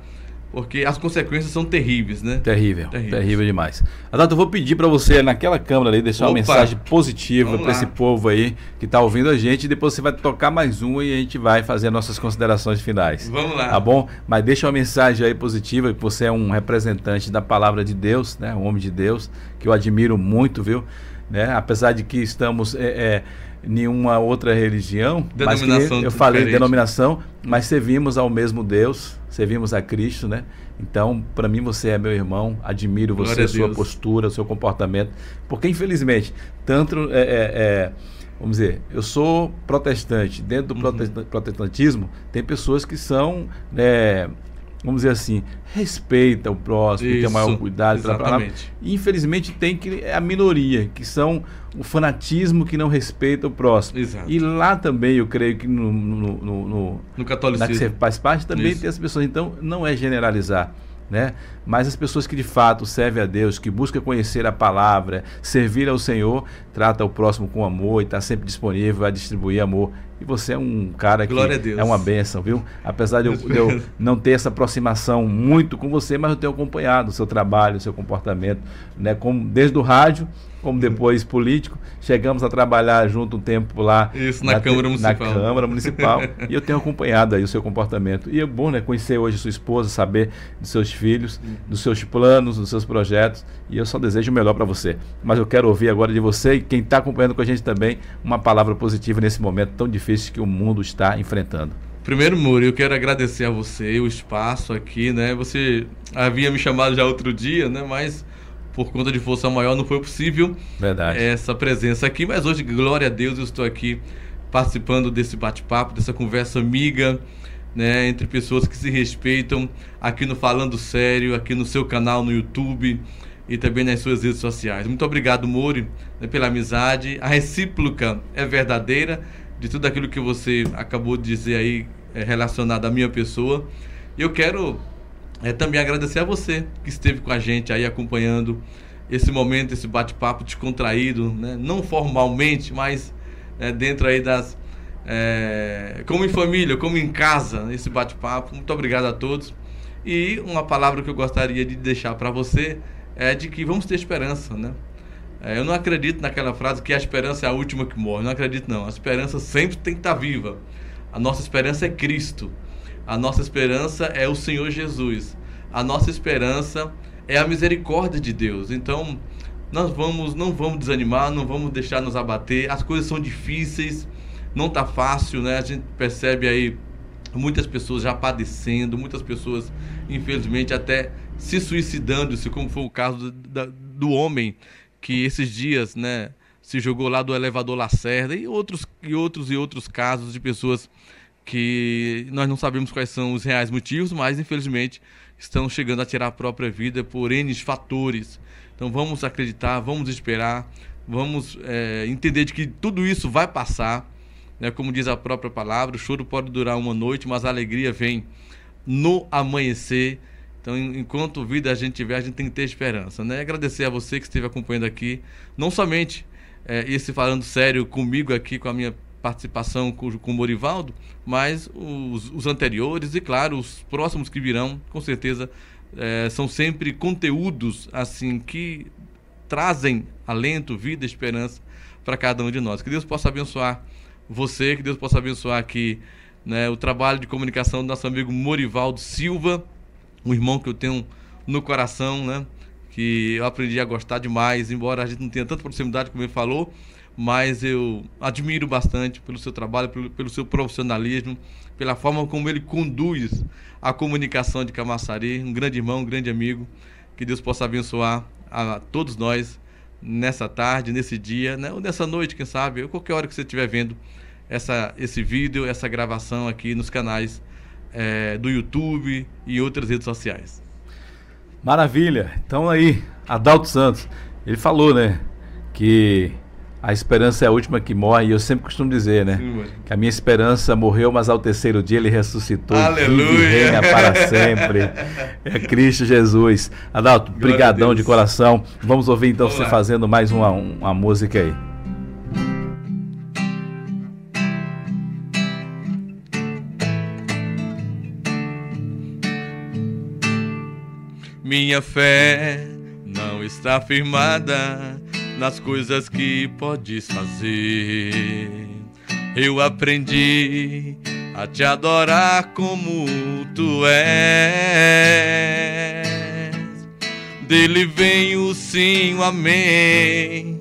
porque as consequências são terríveis, né? Terrível, terrível, terrível demais. Adalto, eu vou pedir para você, naquela câmera ali, deixar Opa. uma mensagem positiva para esse povo aí que está ouvindo a gente. Depois você vai tocar mais uma e a gente vai fazer nossas considerações finais. Vamos lá. Tá bom? Mas deixa uma mensagem aí positiva, que você é um representante da palavra de Deus, né? Um homem de Deus, que eu admiro muito, viu? né? Apesar de que estamos é, é, nenhuma outra religião, denominação mas eu falei diferente. denominação, mas servimos ao mesmo Deus, servimos a Cristo, né? Então, para mim você é meu irmão, admiro você, a sua postura, o seu comportamento, porque infelizmente tanto é, é, é vamos dizer, eu sou protestante. Dentro do uhum. protestantismo, tem pessoas que são, né, vamos dizer assim, respeita o próximo, Isso, tem o maior cuidado. Exatamente. Infelizmente tem que é a minoria, que são o fanatismo que não respeita o próximo. Exato. E lá também eu creio que no, no, no, no, no catolicismo. que você faz parte também Isso. tem as pessoas. Então não é generalizar né? Mas as pessoas que de fato servem a Deus, que buscam conhecer a palavra, servir ao Senhor, trata o próximo com amor e está sempre disponível a distribuir amor. E você é um cara que é uma bênção, viu? Apesar de eu, de eu, não ter essa aproximação muito com você, mas eu tenho acompanhado o seu trabalho, o seu comportamento, né? Como, desde o rádio como depois político. Chegamos a trabalhar junto um tempo lá Isso, na, na Câmara Municipal. Na Câmara Municipal. e eu tenho acompanhado aí o seu comportamento. E é bom, né, conhecer hoje sua esposa, saber dos seus filhos, dos seus planos, dos seus projetos. E eu só desejo o melhor para você. Mas eu quero ouvir agora de você e quem está acompanhando com a gente também uma palavra positiva nesse momento tão difícil que o mundo está enfrentando. Primeiro, Muri, eu quero agradecer a você o espaço aqui, né? Você havia me chamado já outro dia, né? Mas por conta de força maior não foi possível Verdade. essa presença aqui, mas hoje, glória a Deus, eu estou aqui participando desse bate-papo, dessa conversa amiga, né, entre pessoas que se respeitam, aqui no Falando Sério, aqui no seu canal no YouTube e também nas suas redes sociais. Muito obrigado, Mori, né, pela amizade. A recíproca é verdadeira de tudo aquilo que você acabou de dizer aí é, relacionado à minha pessoa. Eu quero é, também agradecer a você que esteve com a gente aí acompanhando esse momento, esse bate-papo descontraído, né? não formalmente, mas é, dentro aí das. É, como em família, como em casa, esse bate-papo. Muito obrigado a todos. E uma palavra que eu gostaria de deixar para você é de que vamos ter esperança, né? É, eu não acredito naquela frase que a esperança é a última que morre. Não acredito, não. A esperança sempre tem que estar viva. A nossa esperança é Cristo. A nossa esperança é o Senhor Jesus. A nossa esperança é a misericórdia de Deus. Então, nós vamos, não vamos desanimar, não vamos deixar nos abater. As coisas são difíceis, não tá fácil, né? A gente percebe aí muitas pessoas já padecendo, muitas pessoas, infelizmente, até se suicidando, se como foi o caso do homem que esses dias, né, se jogou lá do elevador Lacerda e outros e outros e outros casos de pessoas que nós não sabemos quais são os reais motivos, mas infelizmente estão chegando a tirar a própria vida por N fatores. Então vamos acreditar, vamos esperar, vamos é, entender de que tudo isso vai passar. Né? Como diz a própria palavra, o choro pode durar uma noite, mas a alegria vem no amanhecer. Então, enquanto vida a gente tiver, a gente tem que ter esperança. Né? Agradecer a você que esteve acompanhando aqui, não somente é, esse falando sério comigo aqui, com a minha participação com, com o Morivaldo, mas os, os, anteriores e, claro, os próximos que virão, com certeza, é, são sempre conteúdos assim que trazem alento, vida, esperança para cada um de nós. Que Deus possa abençoar você, que Deus possa abençoar aqui né, o trabalho de comunicação do nosso amigo Morivaldo Silva, um irmão que eu tenho no coração, né? Que eu aprendi a gostar demais, embora a gente não tenha tanta proximidade como ele falou, mas eu admiro bastante pelo seu trabalho, pelo, pelo seu profissionalismo, pela forma como ele conduz a comunicação de Camaçari. Um grande irmão, um grande amigo. Que Deus possa abençoar a todos nós nessa tarde, nesse dia, né? ou nessa noite, quem sabe, ou qualquer hora que você estiver vendo essa, esse vídeo, essa gravação aqui nos canais é, do YouTube e outras redes sociais. Maravilha. Então aí, Adalto Santos, ele falou, né, que a esperança é a última que morre, e eu sempre costumo dizer, né? Sim, que a minha esperança morreu, mas ao terceiro dia ele ressuscitou. Aleluia! E reina para sempre. É Cristo Jesus. Adalto, brigadão de coração. Vamos ouvir então Vamos você fazendo mais uma, uma música aí. Minha fé não está firmada nas coisas que podes fazer. Eu aprendi a te adorar como tu és. Dele vem o sim, o amém.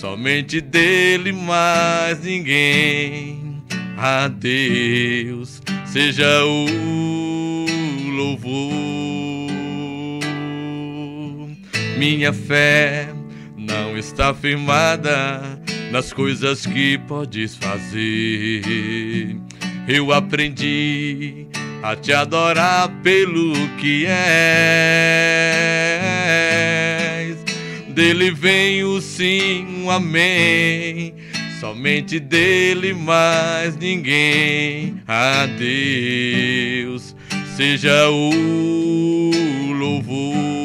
somente dele mais ninguém. A Deus seja o louvor. Minha fé não está firmada nas coisas que podes fazer. Eu aprendi a te adorar pelo que és. Dele vem o sim, o amém. Somente dele mais ninguém. A Deus seja o louvor.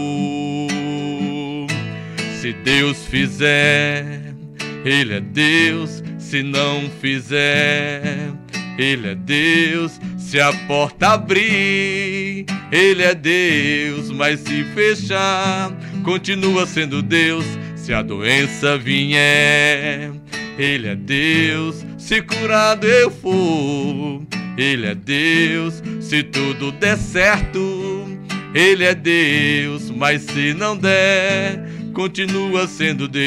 Deus fizer, Ele é Deus. Se não fizer, Ele é Deus. Se a porta abrir, Ele é Deus. Mas se fechar, continua sendo Deus. Se a doença vier, Ele é Deus. Se curado eu for, Ele é Deus. Se tudo der certo, Ele é Deus. Mas se não der, continua sendo Deus.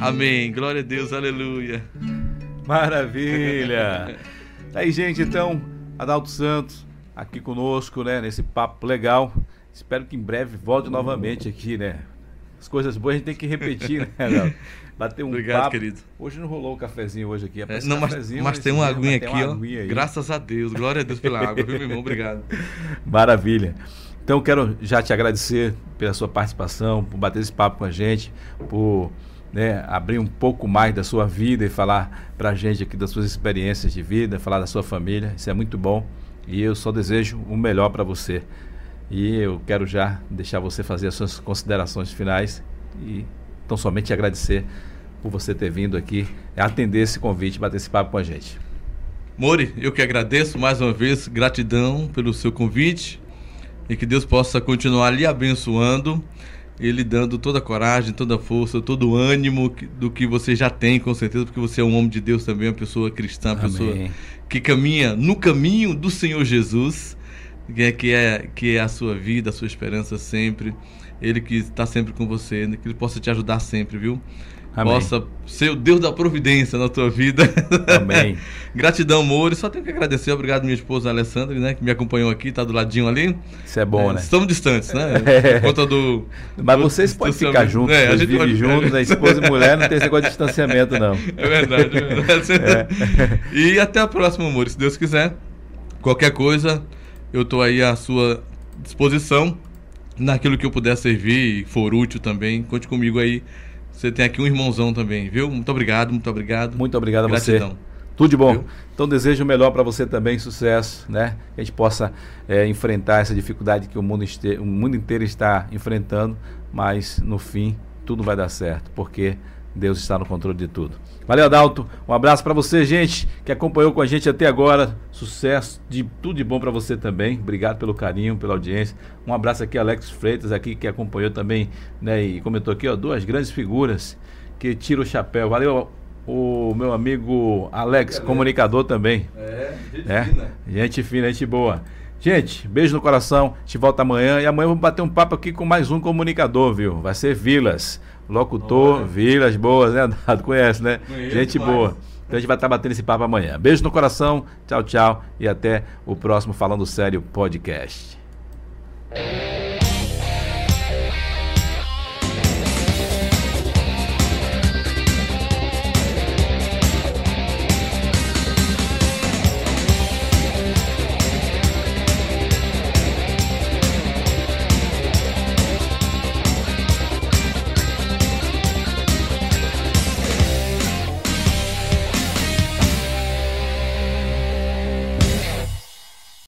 Amém. Glória a Deus. Aleluia. Maravilha. Aí, gente, então, Adalto Santos aqui conosco, né, nesse papo legal. Espero que em breve volte novamente aqui, né? As coisas boas a gente tem que repetir, né, Adalto? Bater um Obrigado, papo. querido. Hoje não rolou o cafezinho hoje aqui. É, não, mas, mas tem uma aguinha aqui, uma ó. aguinha. Graças a Deus. Glória a Deus pela água, viu, meu irmão? Obrigado. Maravilha. Então quero já te agradecer pela sua participação, por bater esse papo com a gente, por né, abrir um pouco mais da sua vida e falar pra gente aqui das suas experiências de vida, falar da sua família. Isso é muito bom e eu só desejo o melhor para você. E eu quero já deixar você fazer as suas considerações finais e então somente agradecer por você ter vindo aqui atender esse convite, bater esse papo com a gente. Mori, eu que agradeço mais uma vez, gratidão pelo seu convite e que Deus possa continuar lhe abençoando, ele dando toda a coragem, toda a força, todo o ânimo do que você já tem, com certeza, porque você é um homem de Deus também, uma pessoa cristã, uma pessoa Amém. que caminha no caminho do Senhor Jesus, que é, que é, que é a sua vida, a sua esperança sempre. Ele que está sempre com você, né? que ele possa te ajudar sempre, viu? Amém. Possa ser o Deus da providência na tua vida. Amém. Gratidão, Moura. Só tenho que agradecer. Obrigado, minha esposa Alessandra, né? Que me acompanhou aqui, tá do ladinho ali. Isso é bom, É, né? Estamos distantes, né? Por conta do. Mas do vocês podem ficar juntos, É, a gente vivem pode- juntos, né? Esposa e mulher, não tem esse negócio de distanciamento, não. É verdade, é verdade. E até a próxima, amor. Se Deus quiser. Qualquer coisa, eu tô aí à sua disposição. Naquilo que eu puder servir e for útil também. Conte comigo aí. Você tem aqui um irmãozão também, viu? Muito obrigado, muito obrigado. Muito obrigado a você. Gratidão. Tudo de bom. Viu? Então desejo o melhor para você também, sucesso, né? Que a gente possa é, enfrentar essa dificuldade que o mundo, este- o mundo inteiro está enfrentando, mas no fim tudo vai dar certo, porque Deus está no controle de tudo. Valeu, Adalto. Um abraço para você, gente, que acompanhou com a gente até agora. Sucesso, de tudo de bom para você também. Obrigado pelo carinho, pela audiência. Um abraço aqui, Alex Freitas, aqui que acompanhou também, né? E comentou aqui, ó, duas grandes figuras que tira o chapéu. Valeu, o meu amigo Alex, comunicador também. É, gente É, gente fina, gente boa. Gente, beijo no coração. Gente volta amanhã. E amanhã vamos bater um papo aqui com mais um comunicador, viu? Vai ser Vilas. Locutor, Olha. Vilas Boas, né, Dado? Conhece, né? Conheço gente demais. boa. Então a gente vai estar batendo esse papo amanhã. Beijo no coração. Tchau, tchau. E até o próximo Falando Sério Podcast.